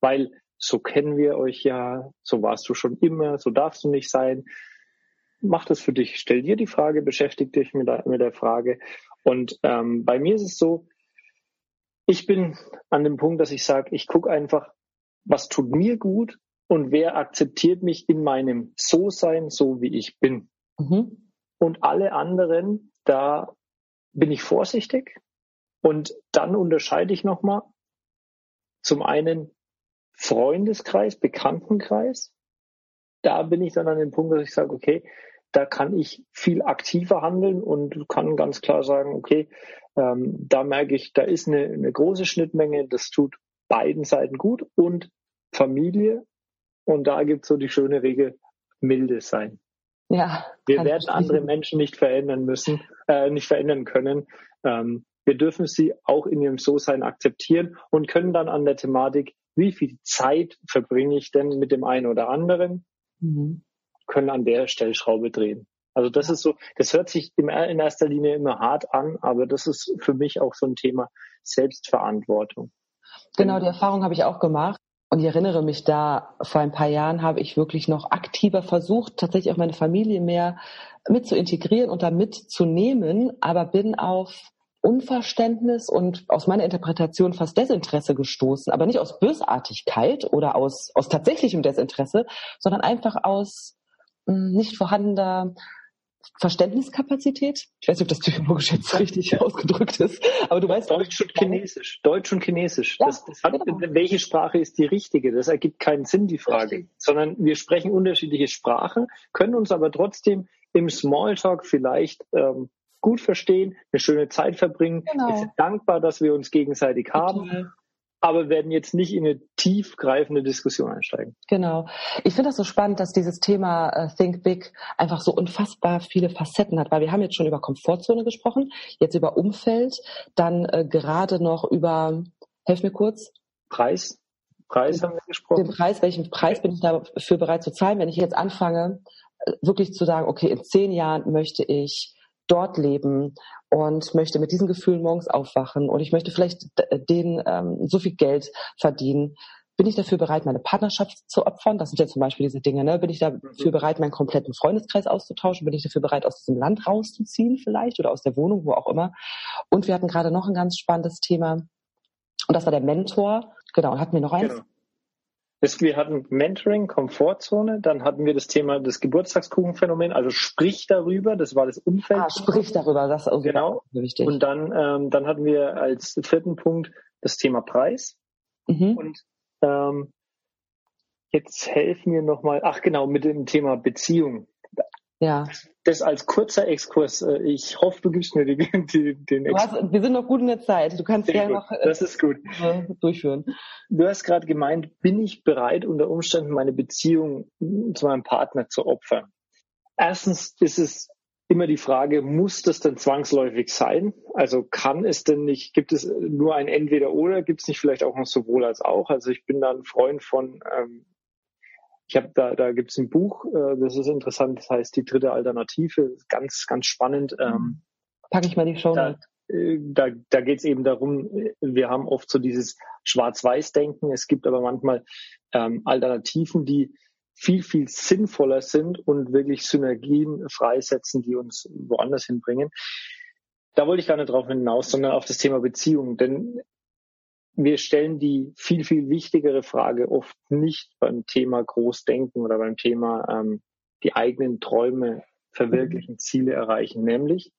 Speaker 2: weil so kennen wir euch ja, so warst du schon immer, so darfst du nicht sein mach das für dich. Stell dir die Frage, beschäftige dich mit der, mit der Frage. Und ähm, bei mir ist es so, ich bin an dem Punkt, dass ich sage, ich gucke einfach, was tut mir gut und wer akzeptiert mich in meinem So-Sein, so wie ich bin. Mhm. Und alle anderen, da bin ich vorsichtig. Und dann unterscheide ich nochmal zum einen Freundeskreis, Bekanntenkreis da bin ich dann an dem Punkt, dass ich sage, okay, da kann ich viel aktiver handeln und kann ganz klar sagen, okay, ähm, da merke ich, da ist eine, eine große Schnittmenge, das tut beiden Seiten gut und Familie. Und da gibt es so die schöne Regel, milde sein. Ja. Wir werden andere Menschen nicht verändern müssen, äh, nicht verändern können. Ähm, wir dürfen sie auch in ihrem So-Sein akzeptieren und können dann an der Thematik, wie viel Zeit verbringe ich denn mit dem einen oder anderen? mhm. können an der Stellschraube drehen. Also das ist so, das hört sich in erster Linie immer hart an, aber das ist für mich auch so ein Thema Selbstverantwortung.
Speaker 1: Genau, die Erfahrung habe ich auch gemacht. Und ich erinnere mich da, vor ein paar Jahren habe ich wirklich noch aktiver versucht, tatsächlich auch meine Familie mehr mit zu integrieren und da mitzunehmen, aber bin auf Unverständnis und aus meiner Interpretation fast Desinteresse gestoßen, aber nicht aus Bösartigkeit oder aus, aus tatsächlichem Desinteresse, sondern einfach aus hm, nicht vorhandener Verständniskapazität. Ich weiß nicht, ob das psychologisch jetzt richtig ausgedrückt ist, aber du weißt.
Speaker 2: Deutsch und Chinesisch. Deutsch und Chinesisch. Ja, das, das hat, genau. Welche Sprache ist die richtige? Das ergibt keinen Sinn, die Frage. Richtig. Sondern wir sprechen unterschiedliche Sprachen, können uns aber trotzdem im Smalltalk vielleicht ähm, gut verstehen, eine schöne Zeit verbringen. Genau. Wir sind dankbar, dass wir uns gegenseitig haben. Okay. Aber werden jetzt nicht in eine tiefgreifende Diskussion einsteigen.
Speaker 1: Genau. Ich finde das so spannend, dass dieses Thema äh, Think Big einfach so unfassbar viele Facetten hat, weil wir haben jetzt schon über Komfortzone gesprochen, jetzt über Umfeld, dann äh, gerade noch über, helf mir kurz.
Speaker 2: Preis. Preis haben wir gesprochen.
Speaker 1: Den Preis, welchen Preis bin ich dafür bereit zu zahlen, wenn ich jetzt anfange, äh, wirklich zu sagen, okay, in zehn Jahren möchte ich dort leben und möchte mit diesen Gefühlen morgens aufwachen und ich möchte vielleicht denen ähm, so viel Geld verdienen. Bin ich dafür bereit, meine Partnerschaft zu opfern? Das sind ja zum Beispiel diese Dinge. Ne? Bin ich dafür bereit, meinen kompletten Freundeskreis auszutauschen? Bin ich dafür bereit, aus diesem Land rauszuziehen vielleicht oder aus der Wohnung, wo auch immer? Und wir hatten gerade noch ein ganz spannendes Thema und das war der Mentor. Genau, hatten wir noch eins? Genau.
Speaker 2: Es, wir hatten Mentoring, Komfortzone, dann hatten wir das Thema des Geburtstagskuchenphänomen, also sprich darüber, das war das Umfeld. Ah,
Speaker 1: sprich darüber, das ist auch genau.
Speaker 2: wichtig. Und dann, ähm, dann hatten wir als vierten Punkt das Thema Preis. Mhm. Und ähm, jetzt helfen mir nochmal, ach genau, mit dem Thema Beziehung. Ja. Das als kurzer Exkurs. Äh, ich hoffe, du gibst mir die, die, den
Speaker 1: Exkurs. Hast, wir sind noch gut in der Zeit. Du kannst gerne noch
Speaker 2: äh, das ist gut.
Speaker 1: Äh, durchführen.
Speaker 2: Du hast gerade gemeint, bin ich bereit, unter Umständen meine Beziehung zu meinem Partner zu opfern? Erstens ist es immer die Frage, muss das denn zwangsläufig sein? Also kann es denn nicht, gibt es nur ein Entweder oder, gibt es nicht vielleicht auch noch sowohl als auch? Also ich bin da ein Freund von, ähm, ich habe da, da gibt es ein Buch, äh, das ist interessant, das heißt die dritte Alternative, ganz, ganz spannend. Ähm,
Speaker 1: Packe ich mal die Show.
Speaker 2: Da, äh, da, da geht es eben darum, wir haben oft so dieses Schwarz-Weiß-Denken, es gibt aber manchmal ähm, Alternativen, die viel, viel sinnvoller sind und wirklich Synergien freisetzen, die uns woanders hinbringen. Da wollte ich gar nicht drauf hinaus, sondern auf das Thema Beziehung. Denn wir stellen die viel, viel wichtigere Frage oft nicht beim Thema Großdenken oder beim Thema ähm, die eigenen Träume verwirklichen, mhm. Ziele erreichen. Nämlich,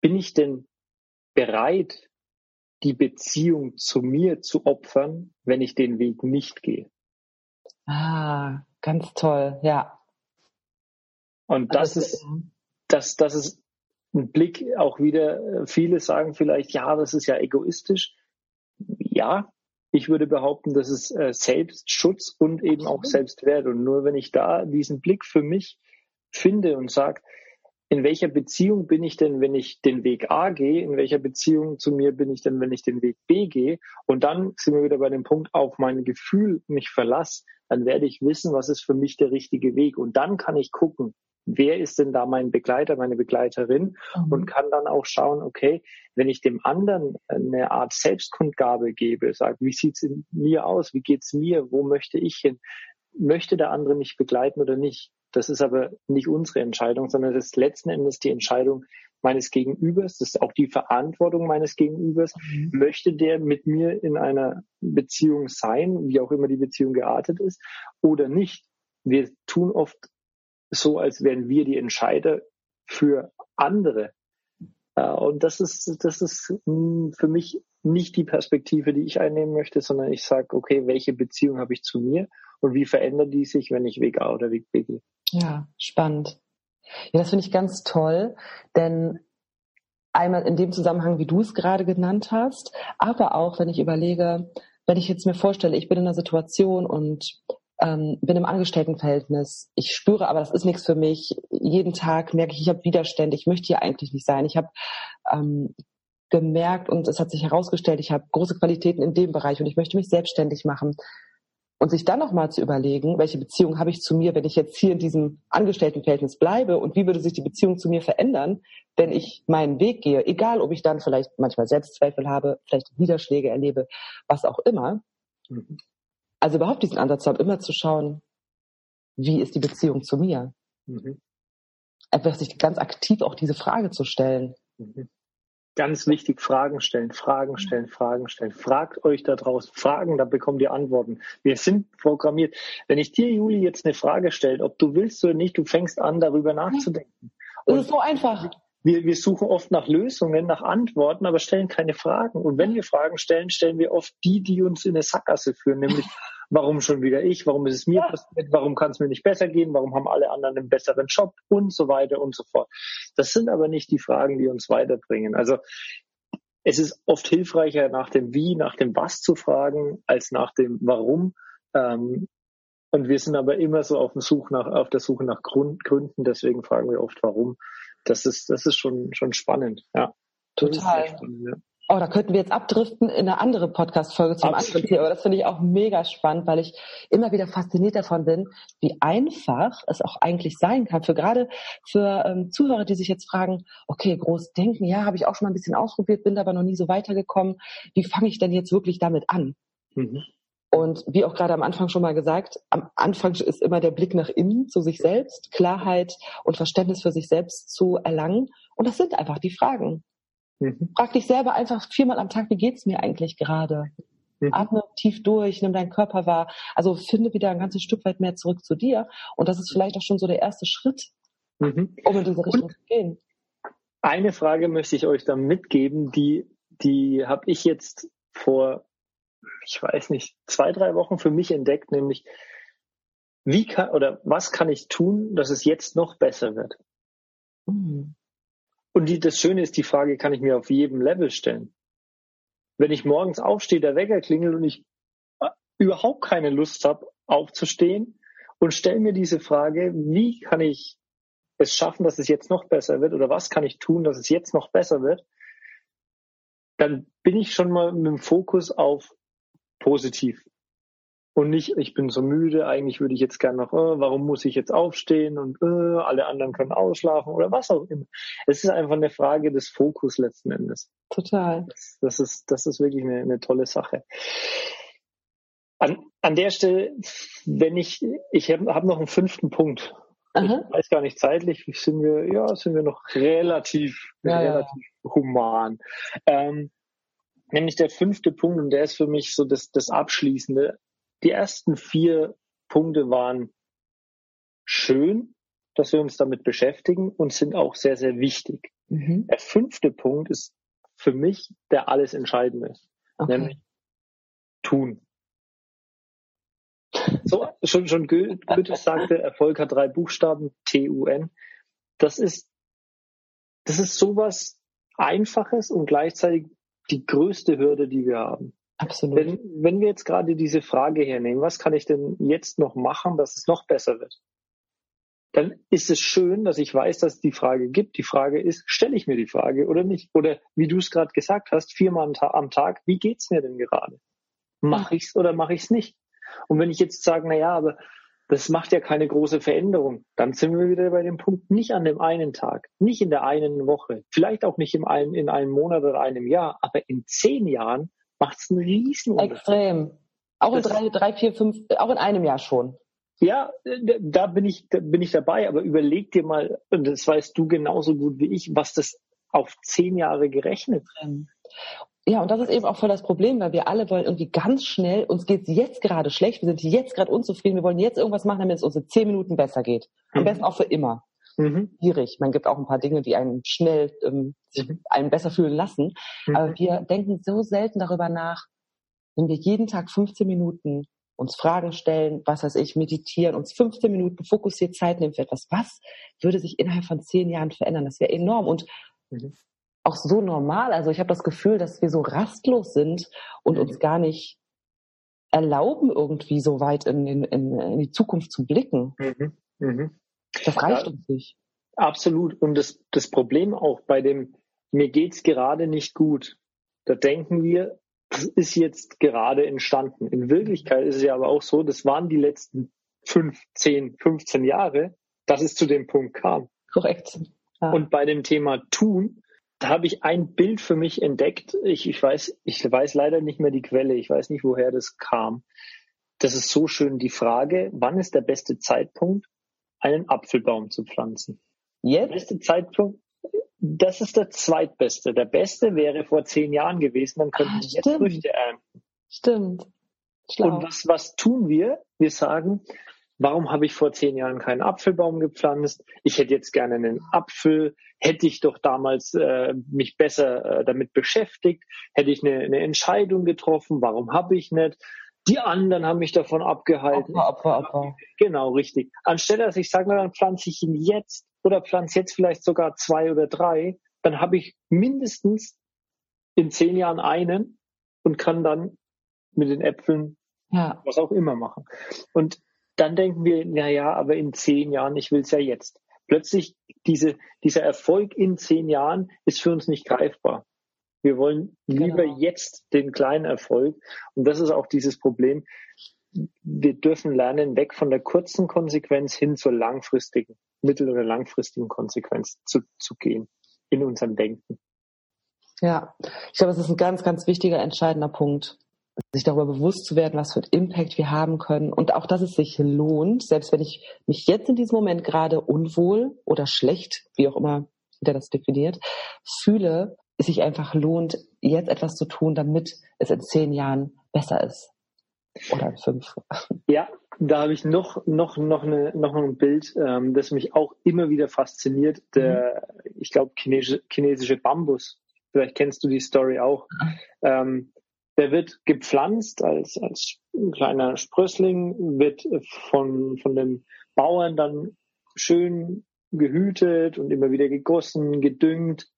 Speaker 2: bin ich denn bereit, die Beziehung zu mir zu opfern, wenn ich den Weg nicht gehe?
Speaker 1: Ah, ganz toll, ja.
Speaker 2: Und das also, ist, das, das ist ein Blick auch wieder, viele sagen vielleicht, ja, das ist ja egoistisch ja, Ich würde behaupten, das ist äh, Selbstschutz und eben auch Selbstwert. Und nur wenn ich da diesen Blick für mich finde und sage, in welcher Beziehung bin ich denn, wenn ich den Weg A gehe? In welcher Beziehung zu mir bin ich denn, wenn ich den Weg B gehe? Und dann sind wir wieder bei dem Punkt, auf mein Gefühl mich verlasse, dann werde ich wissen, was ist für mich der richtige Weg. Und dann kann ich gucken, wer ist denn da mein Begleiter, meine Begleiterin mhm. und kann dann auch schauen, okay, wenn ich dem anderen eine Art Selbstkundgabe gebe, sage, wie sieht's in mir aus, wie geht's mir, wo möchte ich hin, möchte der andere mich begleiten oder nicht? Das ist aber nicht unsere Entscheidung, sondern das ist letzten Endes die Entscheidung meines Gegenübers. Das ist auch die Verantwortung meines Gegenübers. Mhm. Möchte der mit mir in einer Beziehung sein, wie auch immer die Beziehung geartet ist, oder nicht? Wir tun oft so, als wären wir die Entscheider für andere. Und das ist, das ist hm, für mich nicht die Perspektive, die ich einnehmen möchte, sondern ich sage, okay, welche Beziehung habe ich zu mir und wie verändert die sich, wenn ich Weg A oder Weg B gehe?
Speaker 1: Ja, spannend. Ja, das finde ich ganz toll, denn einmal in dem Zusammenhang, wie du es gerade genannt hast, aber auch, wenn ich überlege, wenn ich jetzt mir vorstelle, ich bin in einer Situation und ähm, bin im Angestelltenverhältnis. Ich spüre aber, das ist nichts für mich. Jeden Tag merke ich, ich habe Widerstände. Ich möchte hier eigentlich nicht sein. Ich habe ähm, gemerkt und es hat sich herausgestellt, ich habe große Qualitäten in dem Bereich und ich möchte mich selbstständig machen. Und sich dann nochmal zu überlegen, welche Beziehung habe ich zu mir, wenn ich jetzt hier in diesem Angestelltenverhältnis bleibe und wie würde sich die Beziehung zu mir verändern, wenn ich meinen Weg gehe, egal ob ich dann vielleicht manchmal Selbstzweifel habe, vielleicht Niederschläge erlebe, was auch immer. Mhm. Also überhaupt diesen Ansatz zu haben, immer zu schauen, wie ist die Beziehung zu mir? Mhm. Einfach sich ganz aktiv auch diese Frage zu stellen. Mhm.
Speaker 2: Ganz wichtig, Fragen stellen, Fragen stellen, Fragen stellen. Fragt euch da draußen Fragen, da bekommt ihr Antworten. Wir sind programmiert. Wenn ich dir, Juli, jetzt eine Frage stelle, ob du willst oder nicht, du fängst an, darüber nachzudenken.
Speaker 1: Das ist so einfach
Speaker 2: wir, wir suchen oft nach Lösungen, nach Antworten, aber stellen keine Fragen. Und wenn wir Fragen stellen, stellen wir oft die, die uns in eine Sackgasse führen, nämlich warum schon wieder ich, warum ist es mir ja. passiert, warum kann es mir nicht besser gehen, warum haben alle anderen einen besseren Job und so weiter und so fort. Das sind aber nicht die Fragen, die uns weiterbringen. Also es ist oft hilfreicher, nach dem Wie, nach dem Was zu fragen, als nach dem Warum. Ähm, und wir sind aber immer so auf, nach, auf der Suche nach Grund, Gründen, deswegen fragen wir oft warum das ist, das ist schon, schon spannend, ja.
Speaker 1: Total. Spannend, ja. Oh, da könnten wir jetzt abdriften in eine andere Podcast-Folge zum Absolut. Aber das finde ich auch mega spannend, weil ich immer wieder fasziniert davon bin, wie einfach es auch eigentlich sein kann. Für gerade für ähm, Zuhörer, die sich jetzt fragen, okay, groß denken, ja, habe ich auch schon mal ein bisschen ausprobiert, bin aber noch nie so weitergekommen. Wie fange ich denn jetzt wirklich damit an? Mhm. Und wie auch gerade am Anfang schon mal gesagt, am Anfang ist immer der Blick nach innen zu sich selbst, Klarheit und Verständnis für sich selbst zu erlangen. Und das sind einfach die Fragen. Mhm. Frag dich selber einfach viermal am Tag, wie geht's mir eigentlich gerade? Mhm. Atme tief durch, nimm deinen Körper wahr. Also finde wieder ein ganzes Stück weit mehr zurück zu dir. Und das ist vielleicht auch schon so der erste Schritt, mhm. um in diese Richtung und zu gehen.
Speaker 2: Eine Frage möchte ich euch da mitgeben, die, die habe ich jetzt vor ich weiß nicht, zwei, drei Wochen für mich entdeckt, nämlich wie kann oder was kann ich tun, dass es jetzt noch besser wird? Mhm. Und die, das Schöne ist, die Frage kann ich mir auf jedem Level stellen. Wenn ich morgens aufstehe, der Wecker klingelt und ich äh, überhaupt keine Lust habe, aufzustehen und stelle mir diese Frage, wie kann ich es schaffen, dass es jetzt noch besser wird oder was kann ich tun, dass es jetzt noch besser wird, dann bin ich schon mal mit dem Fokus auf positiv. Und nicht, ich bin so müde, eigentlich würde ich jetzt gerne noch, äh, warum muss ich jetzt aufstehen und äh, alle anderen können ausschlafen oder was auch immer. Es ist einfach eine Frage des Fokus letzten Endes.
Speaker 1: Total.
Speaker 2: Das, das ist, das ist wirklich eine, eine tolle Sache. An, an der Stelle, wenn ich, ich habe hab noch einen fünften Punkt. Aha. Ich weiß gar nicht zeitlich, sind wir, ja, sind wir noch relativ, ja, relativ ja. human. Ähm, nämlich der fünfte Punkt, und der ist für mich so das, das Abschließende. Die ersten vier Punkte waren schön, dass wir uns damit beschäftigen und sind auch sehr, sehr wichtig. Mhm. Der fünfte Punkt ist für mich der alles Entscheidende, okay. nämlich tun. So, schon, schon Goethe sagte, Erfolg hat drei Buchstaben, T-U-N. Das ist, das ist sowas Einfaches und gleichzeitig die größte Hürde, die wir haben.
Speaker 1: Absolut.
Speaker 2: Wenn, wenn wir jetzt gerade diese Frage hernehmen, was kann ich denn jetzt noch machen, dass es noch besser wird? Dann ist es schön, dass ich weiß, dass es die Frage gibt. Die Frage ist, stelle ich mir die Frage oder nicht? Oder wie du es gerade gesagt hast, viermal am Tag, wie geht's mir denn gerade? Mache ich's oder mache ich's nicht? Und wenn ich jetzt sage, na ja, aber das macht ja keine große Veränderung. Dann sind wir wieder bei dem Punkt, nicht an dem einen Tag, nicht in der einen Woche, vielleicht auch nicht in einem, in einem Monat oder einem Jahr, aber in zehn Jahren macht es einen riesen
Speaker 1: Extrem. Auch in drei, drei, vier, fünf, auch in einem Jahr schon.
Speaker 2: Ja, da bin ich, da bin ich dabei, aber überleg dir mal, und das weißt du genauso gut wie ich, was das auf zehn Jahre gerechnet.
Speaker 1: Ja, und das ist eben auch voll das Problem, weil wir alle wollen irgendwie ganz schnell, uns geht's jetzt gerade schlecht, wir sind jetzt gerade unzufrieden, wir wollen jetzt irgendwas machen, damit es uns in zehn Minuten besser geht. Am mhm. besten auch für immer. Mhm. Schwierig. Man gibt auch ein paar Dinge, die einen schnell ähm, sich mhm. einen besser fühlen lassen. Mhm. Aber wir denken so selten darüber nach, wenn wir jeden Tag 15 Minuten uns Fragen stellen, was weiß ich, meditieren, uns 15 Minuten fokussiert Zeit nehmen für etwas, was würde sich innerhalb von zehn Jahren verändern? Das wäre enorm. Und mhm auch so normal. Also ich habe das Gefühl, dass wir so rastlos sind und uns gar nicht erlauben, irgendwie so weit in, in, in die Zukunft zu blicken. Mhm. Das reicht ja, uns nicht.
Speaker 2: Absolut. Und das, das Problem auch bei dem, mir geht's gerade nicht gut. Da denken wir, das ist jetzt gerade entstanden. In Wirklichkeit ist es ja aber auch so, das waren die letzten fünf, zehn, 15 Jahre, dass es zu dem Punkt kam.
Speaker 1: Korrekt.
Speaker 2: Ja. Und bei dem Thema tun, da habe ich ein Bild für mich entdeckt. Ich, ich, weiß, ich weiß leider nicht mehr die Quelle. Ich weiß nicht, woher das kam. Das ist so schön die Frage, wann ist der beste Zeitpunkt, einen Apfelbaum zu pflanzen? Jetzt? Der beste Zeitpunkt, das ist der zweitbeste. Der beste wäre vor zehn Jahren gewesen, dann könnten ah, wir jetzt Früchte ernten.
Speaker 1: Stimmt.
Speaker 2: Schlau. Und was, was tun wir? Wir sagen, Warum habe ich vor zehn Jahren keinen Apfelbaum gepflanzt? Ich hätte jetzt gerne einen Apfel. Hätte ich doch damals äh, mich besser äh, damit beschäftigt, hätte ich eine, eine Entscheidung getroffen. Warum habe ich nicht? Die anderen haben mich davon abgehalten.
Speaker 1: Opfer, Opfer, Opfer.
Speaker 2: Genau, richtig. Anstelle, dass ich sage, na, dann pflanze ich ihn jetzt oder pflanze jetzt vielleicht sogar zwei oder drei, dann habe ich mindestens in zehn Jahren einen und kann dann mit den Äpfeln ja. was auch immer machen. Und dann denken wir, na ja, aber in zehn Jahren, ich will es ja jetzt. Plötzlich diese, dieser Erfolg in zehn Jahren ist für uns nicht greifbar. Wir wollen lieber genau. jetzt den kleinen Erfolg. Und das ist auch dieses Problem. Wir dürfen lernen, weg von der kurzen Konsequenz hin zur langfristigen, mittel- oder langfristigen Konsequenz zu, zu gehen in unserem Denken.
Speaker 1: Ja, ich glaube, das ist ein ganz, ganz wichtiger, entscheidender Punkt sich darüber bewusst zu werden, was für einen Impact wir haben können und auch, dass es sich lohnt, selbst wenn ich mich jetzt in diesem Moment gerade unwohl oder schlecht, wie auch immer der das definiert, fühle, es sich einfach lohnt, jetzt etwas zu tun, damit es in zehn Jahren besser ist. Oder in fünf.
Speaker 2: Ja, da habe ich noch, noch, noch, eine, noch ein Bild, ähm, das mich auch immer wieder fasziniert. Der, mhm. ich glaube, chinesische, chinesische Bambus. Vielleicht kennst du die Story auch. Mhm. Ähm, der wird gepflanzt als, als kleiner Sprössling, wird von, von den Bauern dann schön gehütet und immer wieder gegossen, gedüngt.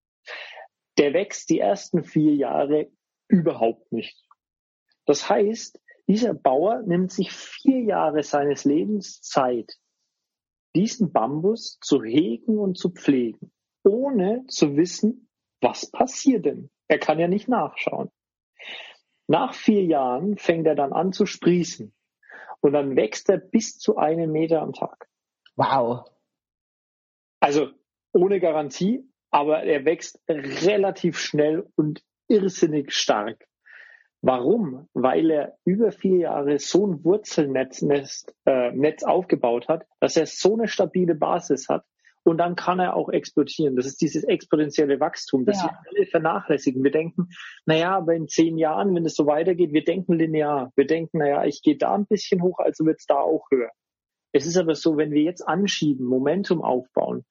Speaker 2: Der wächst die ersten vier Jahre überhaupt nicht. Das heißt, dieser Bauer nimmt sich vier Jahre seines Lebens Zeit, diesen Bambus zu hegen und zu pflegen, ohne zu wissen, was passiert denn. Er kann ja nicht nachschauen. Nach vier Jahren fängt er dann an zu sprießen. Und dann wächst er bis zu einem Meter am Tag.
Speaker 1: Wow.
Speaker 2: Also ohne Garantie, aber er wächst relativ schnell und irrsinnig stark. Warum? Weil er über vier Jahre so ein Wurzelnetz äh, Netz aufgebaut hat, dass er so eine stabile Basis hat, und dann kann er auch explodieren. Das ist dieses exponentielle Wachstum, das ja. wir alle vernachlässigen. Wir denken, naja, aber in zehn Jahren, wenn es so weitergeht, wir denken linear. Wir denken, naja, ich gehe da ein bisschen hoch, also wird es da auch höher. Es ist aber so, wenn wir jetzt anschieben, Momentum aufbauen,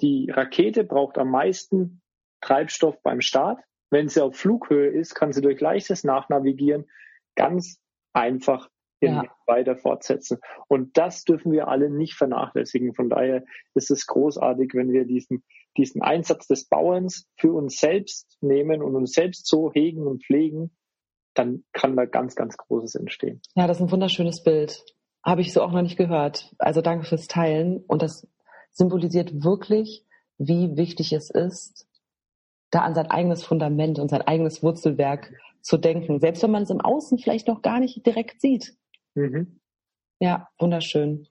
Speaker 2: die Rakete braucht am meisten Treibstoff beim Start. Wenn sie auf Flughöhe ist, kann sie durch leichtes Nachnavigieren ganz einfach ja. weiter fortsetzen. Und das dürfen wir alle nicht vernachlässigen. Von daher ist es großartig, wenn wir diesen, diesen Einsatz des Bauerns für uns selbst nehmen und uns selbst so hegen und pflegen, dann kann da ganz, ganz Großes entstehen.
Speaker 1: Ja, das ist ein wunderschönes Bild. Habe ich so auch noch nicht gehört. Also danke fürs Teilen. Und das symbolisiert wirklich, wie wichtig es ist, da an sein eigenes Fundament und sein eigenes Wurzelwerk zu denken, selbst wenn man es im Außen vielleicht noch gar nicht direkt sieht. Mhm. Ja, wunderschön.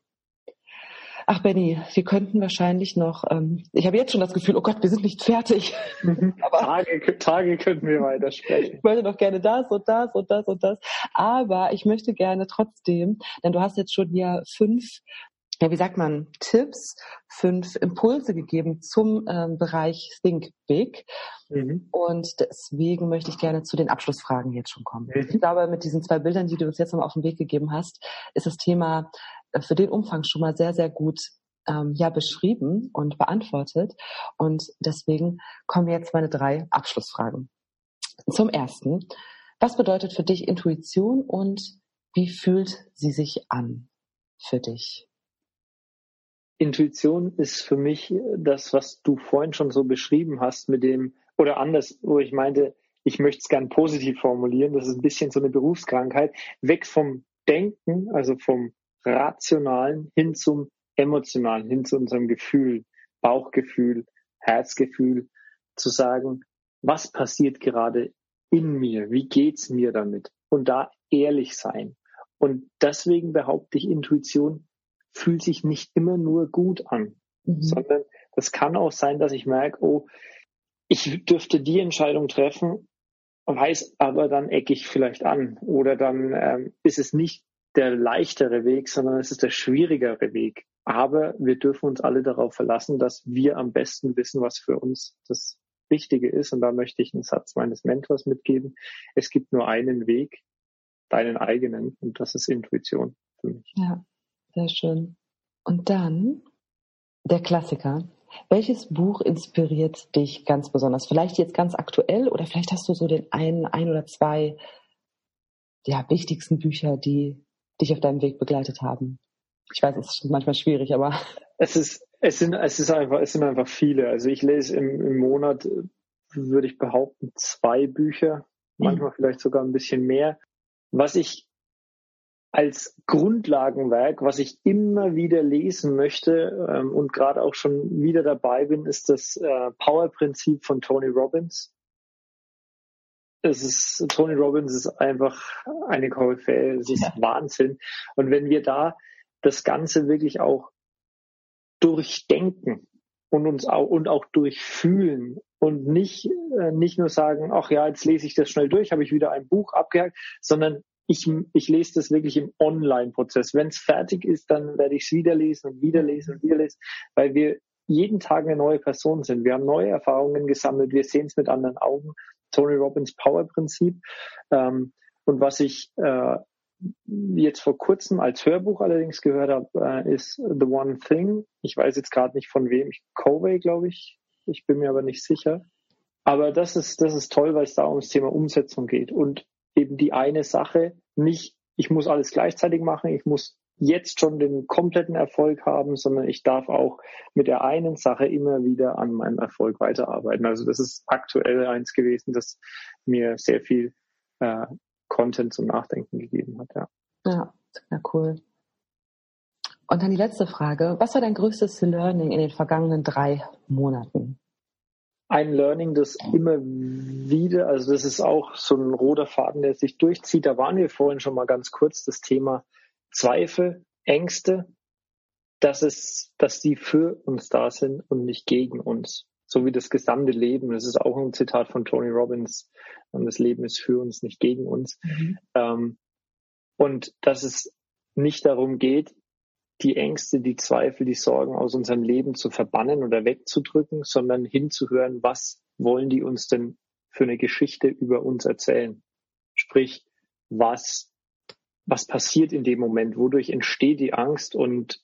Speaker 1: Ach Benny, wir könnten wahrscheinlich noch, ähm, ich habe jetzt schon das Gefühl, oh Gott, wir sind nicht fertig.
Speaker 2: Mhm. Aber Tage, Tage könnten wir weitersprechen.
Speaker 1: Ich wollte noch gerne das und das und das und das. Aber ich möchte gerne trotzdem, denn du hast jetzt schon hier fünf ja, wie sagt man, Tipps, fünf Impulse gegeben zum ähm, Bereich Think Big. Mhm. Und deswegen möchte ich gerne zu den Abschlussfragen jetzt schon kommen. Mhm. Ich glaube, mit diesen zwei Bildern, die du uns jetzt nochmal auf den Weg gegeben hast, ist das Thema äh, für den Umfang schon mal sehr, sehr gut ähm, ja beschrieben und beantwortet. Und deswegen kommen jetzt meine drei Abschlussfragen. Zum ersten, was bedeutet für dich Intuition und wie fühlt sie sich an für dich?
Speaker 2: Intuition ist für mich das, was du vorhin schon so beschrieben hast mit dem, oder anders, wo ich meinte, ich möchte es gern positiv formulieren, das ist ein bisschen so eine Berufskrankheit, weg vom Denken, also vom Rationalen hin zum Emotionalen, hin zu unserem Gefühl, Bauchgefühl, Herzgefühl, zu sagen, was passiert gerade in mir, wie geht's mir damit und da ehrlich sein. Und deswegen behaupte ich, Intuition fühlt sich nicht immer nur gut an, mhm. sondern das kann auch sein, dass ich merke, oh, ich dürfte die Entscheidung treffen, weiß aber dann ecke ich vielleicht an oder dann ähm, ist es nicht der leichtere Weg, sondern es ist der schwierigere Weg. Aber wir dürfen uns alle darauf verlassen, dass wir am besten wissen, was für uns das Wichtige ist. Und da möchte ich einen Satz meines Mentors mitgeben. Es gibt nur einen Weg, deinen eigenen. Und das ist Intuition für mich.
Speaker 1: Ja, sehr schön. Und dann der Klassiker. Welches Buch inspiriert dich ganz besonders? Vielleicht jetzt ganz aktuell oder vielleicht hast du so den einen, ein oder zwei ja, wichtigsten Bücher, die dich auf deinem Weg begleitet haben. Ich weiß, es ist manchmal schwierig, aber.
Speaker 2: Es ist, es sind, es ist einfach, es sind einfach viele. Also ich lese im, im Monat, würde ich behaupten, zwei Bücher, manchmal mhm. vielleicht sogar ein bisschen mehr. Was ich als Grundlagenwerk, was ich immer wieder lesen möchte ähm, und gerade auch schon wieder dabei bin, ist das äh, Power-Prinzip von Tony Robbins. Es ist, Tony Robbins ist einfach eine Koryphäe, es ist ja. Wahnsinn. Und wenn wir da das Ganze wirklich auch durchdenken und uns auch, und auch durchfühlen und nicht, äh, nicht nur sagen, ach ja, jetzt lese ich das schnell durch, habe ich wieder ein Buch abgehakt, sondern ich, ich lese das wirklich im Online-Prozess. Wenn es fertig ist, dann werde ich es wieder lesen und wieder lesen und wieder lesen, weil wir jeden Tag eine neue Person sind. Wir haben neue Erfahrungen gesammelt, wir sehen es mit anderen Augen. Tony Robbins Power-Prinzip. Ähm, und was ich äh, jetzt vor kurzem als Hörbuch allerdings gehört habe, äh, ist The One Thing. Ich weiß jetzt gerade nicht von wem. Covey, glaube ich. Ich bin mir aber nicht sicher. Aber das ist, das ist toll, weil es da ums Thema Umsetzung geht. Und eben die eine Sache nicht, ich muss alles gleichzeitig machen, ich muss jetzt schon den kompletten Erfolg haben, sondern ich darf auch mit der einen Sache immer wieder an meinem Erfolg weiterarbeiten. Also das ist aktuell eins gewesen, das mir sehr viel äh, Content zum Nachdenken gegeben hat. Ja,
Speaker 1: ja, sehr cool. Und dann die letzte Frage. Was war dein größtes Learning in den vergangenen drei Monaten?
Speaker 2: Ein Learning, das immer wieder, also das ist auch so ein roter Faden, der sich durchzieht. Da waren wir vorhin schon mal ganz kurz, das Thema Zweifel, Ängste, dass es, dass die für uns da sind und nicht gegen uns. So wie das gesamte Leben. Das ist auch ein Zitat von Tony Robbins. Das Leben ist für uns, nicht gegen uns. Mhm. Ähm, und dass es nicht darum geht, die Ängste, die Zweifel, die Sorgen aus unserem Leben zu verbannen oder wegzudrücken, sondern hinzuhören, was wollen die uns denn für eine Geschichte über uns erzählen? Sprich, was, was passiert in dem Moment? Wodurch entsteht die Angst und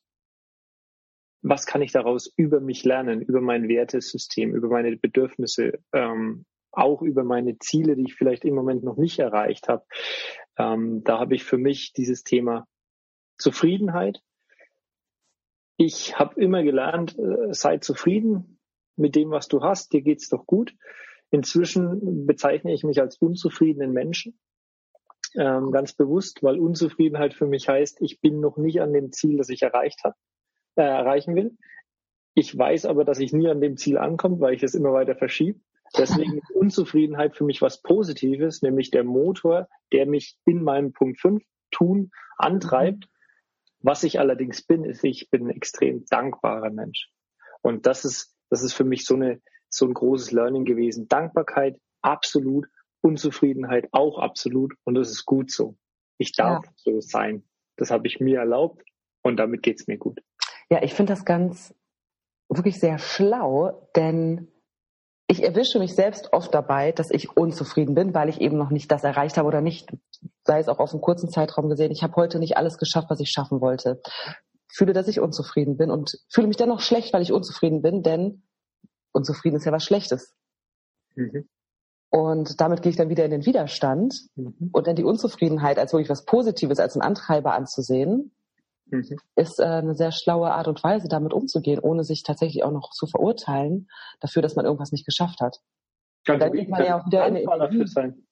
Speaker 2: was kann ich daraus über mich lernen, über mein Wertesystem, über meine Bedürfnisse, ähm, auch über meine Ziele, die ich vielleicht im Moment noch nicht erreicht habe. Ähm, da habe ich für mich dieses Thema Zufriedenheit, ich habe immer gelernt, äh, sei zufrieden mit dem, was du hast, dir geht's doch gut. Inzwischen bezeichne ich mich als unzufriedenen Menschen. ähm, ganz bewusst, weil Unzufriedenheit für mich heißt, ich bin noch nicht an dem Ziel, das ich erreicht habe, äh, erreichen will. Ich weiß aber, dass ich nie an dem Ziel ankomme, weil ich es immer weiter verschiebe. Deswegen ist Unzufriedenheit für mich was Positives, nämlich der Motor, der mich in meinem Punkt 5 tun antreibt. Was ich allerdings bin, ist, ich bin ein extrem dankbarer Mensch. Und das ist, das ist für mich so eine, so ein großes Learning gewesen. Dankbarkeit absolut, Unzufriedenheit auch absolut und das ist gut so. Ich darf ja. so sein. Das habe ich mir erlaubt und damit geht's mir gut.
Speaker 1: Ja, ich finde das ganz wirklich sehr schlau, denn ich erwische mich selbst oft dabei, dass ich unzufrieden bin, weil ich eben noch nicht das erreicht habe oder nicht, sei es auch auf einem kurzen Zeitraum gesehen, ich habe heute nicht alles geschafft, was ich schaffen wollte. Fühle, dass ich unzufrieden bin und fühle mich dennoch schlecht, weil ich unzufrieden bin, denn unzufrieden ist ja was Schlechtes. Mhm. Und damit gehe ich dann wieder in den Widerstand mhm. und dann die Unzufriedenheit als wirklich was Positives, als einen Antreiber anzusehen, mhm. ist äh, eine sehr schlaue Art und Weise, damit umzugehen, ohne sich tatsächlich auch noch zu verurteilen dafür, dass man irgendwas nicht geschafft hat.
Speaker 2: Kann dann geht man ja auch wieder in dafür sein.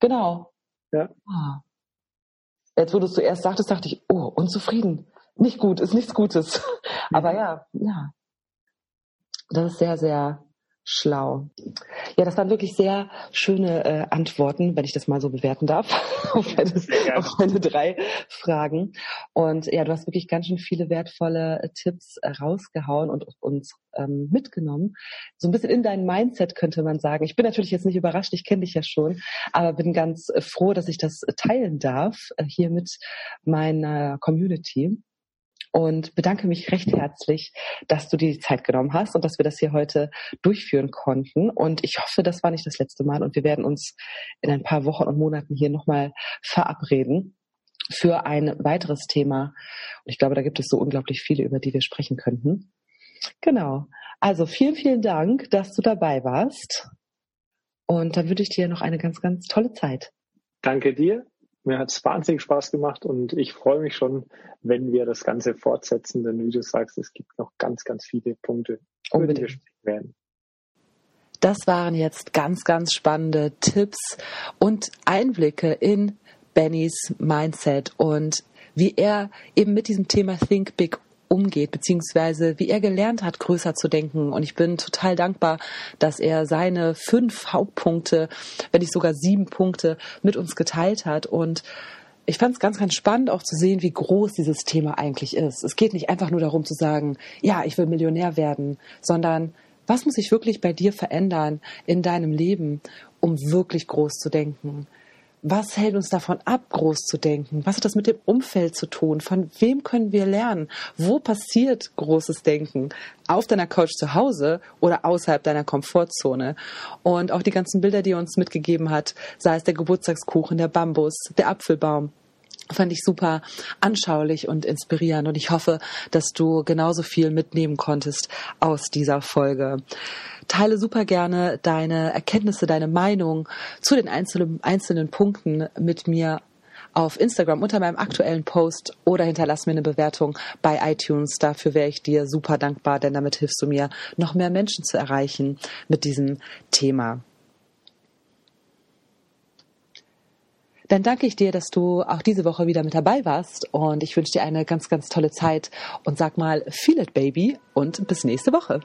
Speaker 1: Genau.
Speaker 2: Ja. Ah.
Speaker 1: Jetzt, wo du es zuerst sagtest, dachte ich, oh, unzufrieden. Nicht gut, ist nichts Gutes. Aber ja, ja. Das ist sehr, sehr schlau. Ja, das waren wirklich sehr schöne äh, Antworten, wenn ich das mal so bewerten darf, auf, meine, auf meine drei Fragen. Und ja, du hast wirklich ganz schön viele wertvolle äh, Tipps äh, rausgehauen und uns ähm, mitgenommen. So ein bisschen in dein Mindset könnte man sagen. Ich bin natürlich jetzt nicht überrascht, ich kenne dich ja schon, aber bin ganz äh, froh, dass ich das teilen darf hier mit meiner Community und bedanke mich recht herzlich, dass du dir die Zeit genommen hast und dass wir das hier heute durchführen konnten. Und ich hoffe, das war nicht das letzte Mal und wir werden uns in ein paar Wochen und Monaten hier nochmal verabreden für ein weiteres Thema. Und ich glaube, da gibt es so unglaublich viele, über die wir sprechen könnten. Genau. Also vielen, vielen Dank, dass du dabei warst. Und dann wünsche ich dir noch eine ganz, ganz tolle Zeit.
Speaker 2: Danke dir mir hat es wahnsinnig Spaß gemacht und ich freue mich schon, wenn wir das Ganze fortsetzen, denn wie du sagst, es gibt noch ganz, ganz viele Punkte, über die wir sprechen werden.
Speaker 1: Das waren jetzt ganz, ganz spannende Tipps und Einblicke in Bennys Mindset und wie er eben mit diesem Thema Think Big umgeht, beziehungsweise wie er gelernt hat, größer zu denken. Und ich bin total dankbar, dass er seine fünf Hauptpunkte, wenn nicht sogar sieben Punkte mit uns geteilt hat. Und ich fand es ganz, ganz spannend auch zu sehen, wie groß dieses Thema eigentlich ist. Es geht nicht einfach nur darum zu sagen, ja, ich will Millionär werden, sondern was muss sich wirklich bei dir verändern in deinem Leben, um wirklich groß zu denken? Was hält uns davon ab, groß zu denken? Was hat das mit dem Umfeld zu tun? Von wem können wir lernen? Wo passiert großes Denken? Auf deiner Couch zu Hause oder außerhalb deiner Komfortzone? Und auch die ganzen Bilder, die er uns mitgegeben hat, sei es der Geburtstagskuchen, der Bambus, der Apfelbaum, fand ich super anschaulich und inspirierend und ich hoffe, dass du genauso viel mitnehmen konntest aus dieser Folge teile super gerne deine Erkenntnisse, deine Meinung zu den einzelnen, einzelnen Punkten mit mir auf Instagram unter meinem aktuellen Post oder hinterlass mir eine Bewertung bei iTunes. Dafür wäre ich dir super dankbar, denn damit hilfst du mir, noch mehr Menschen zu erreichen mit diesem Thema. Dann danke ich dir, dass du auch diese Woche wieder mit dabei warst. Und ich wünsche dir eine ganz, ganz tolle Zeit. Und sag mal, feel it, baby. Und bis nächste Woche.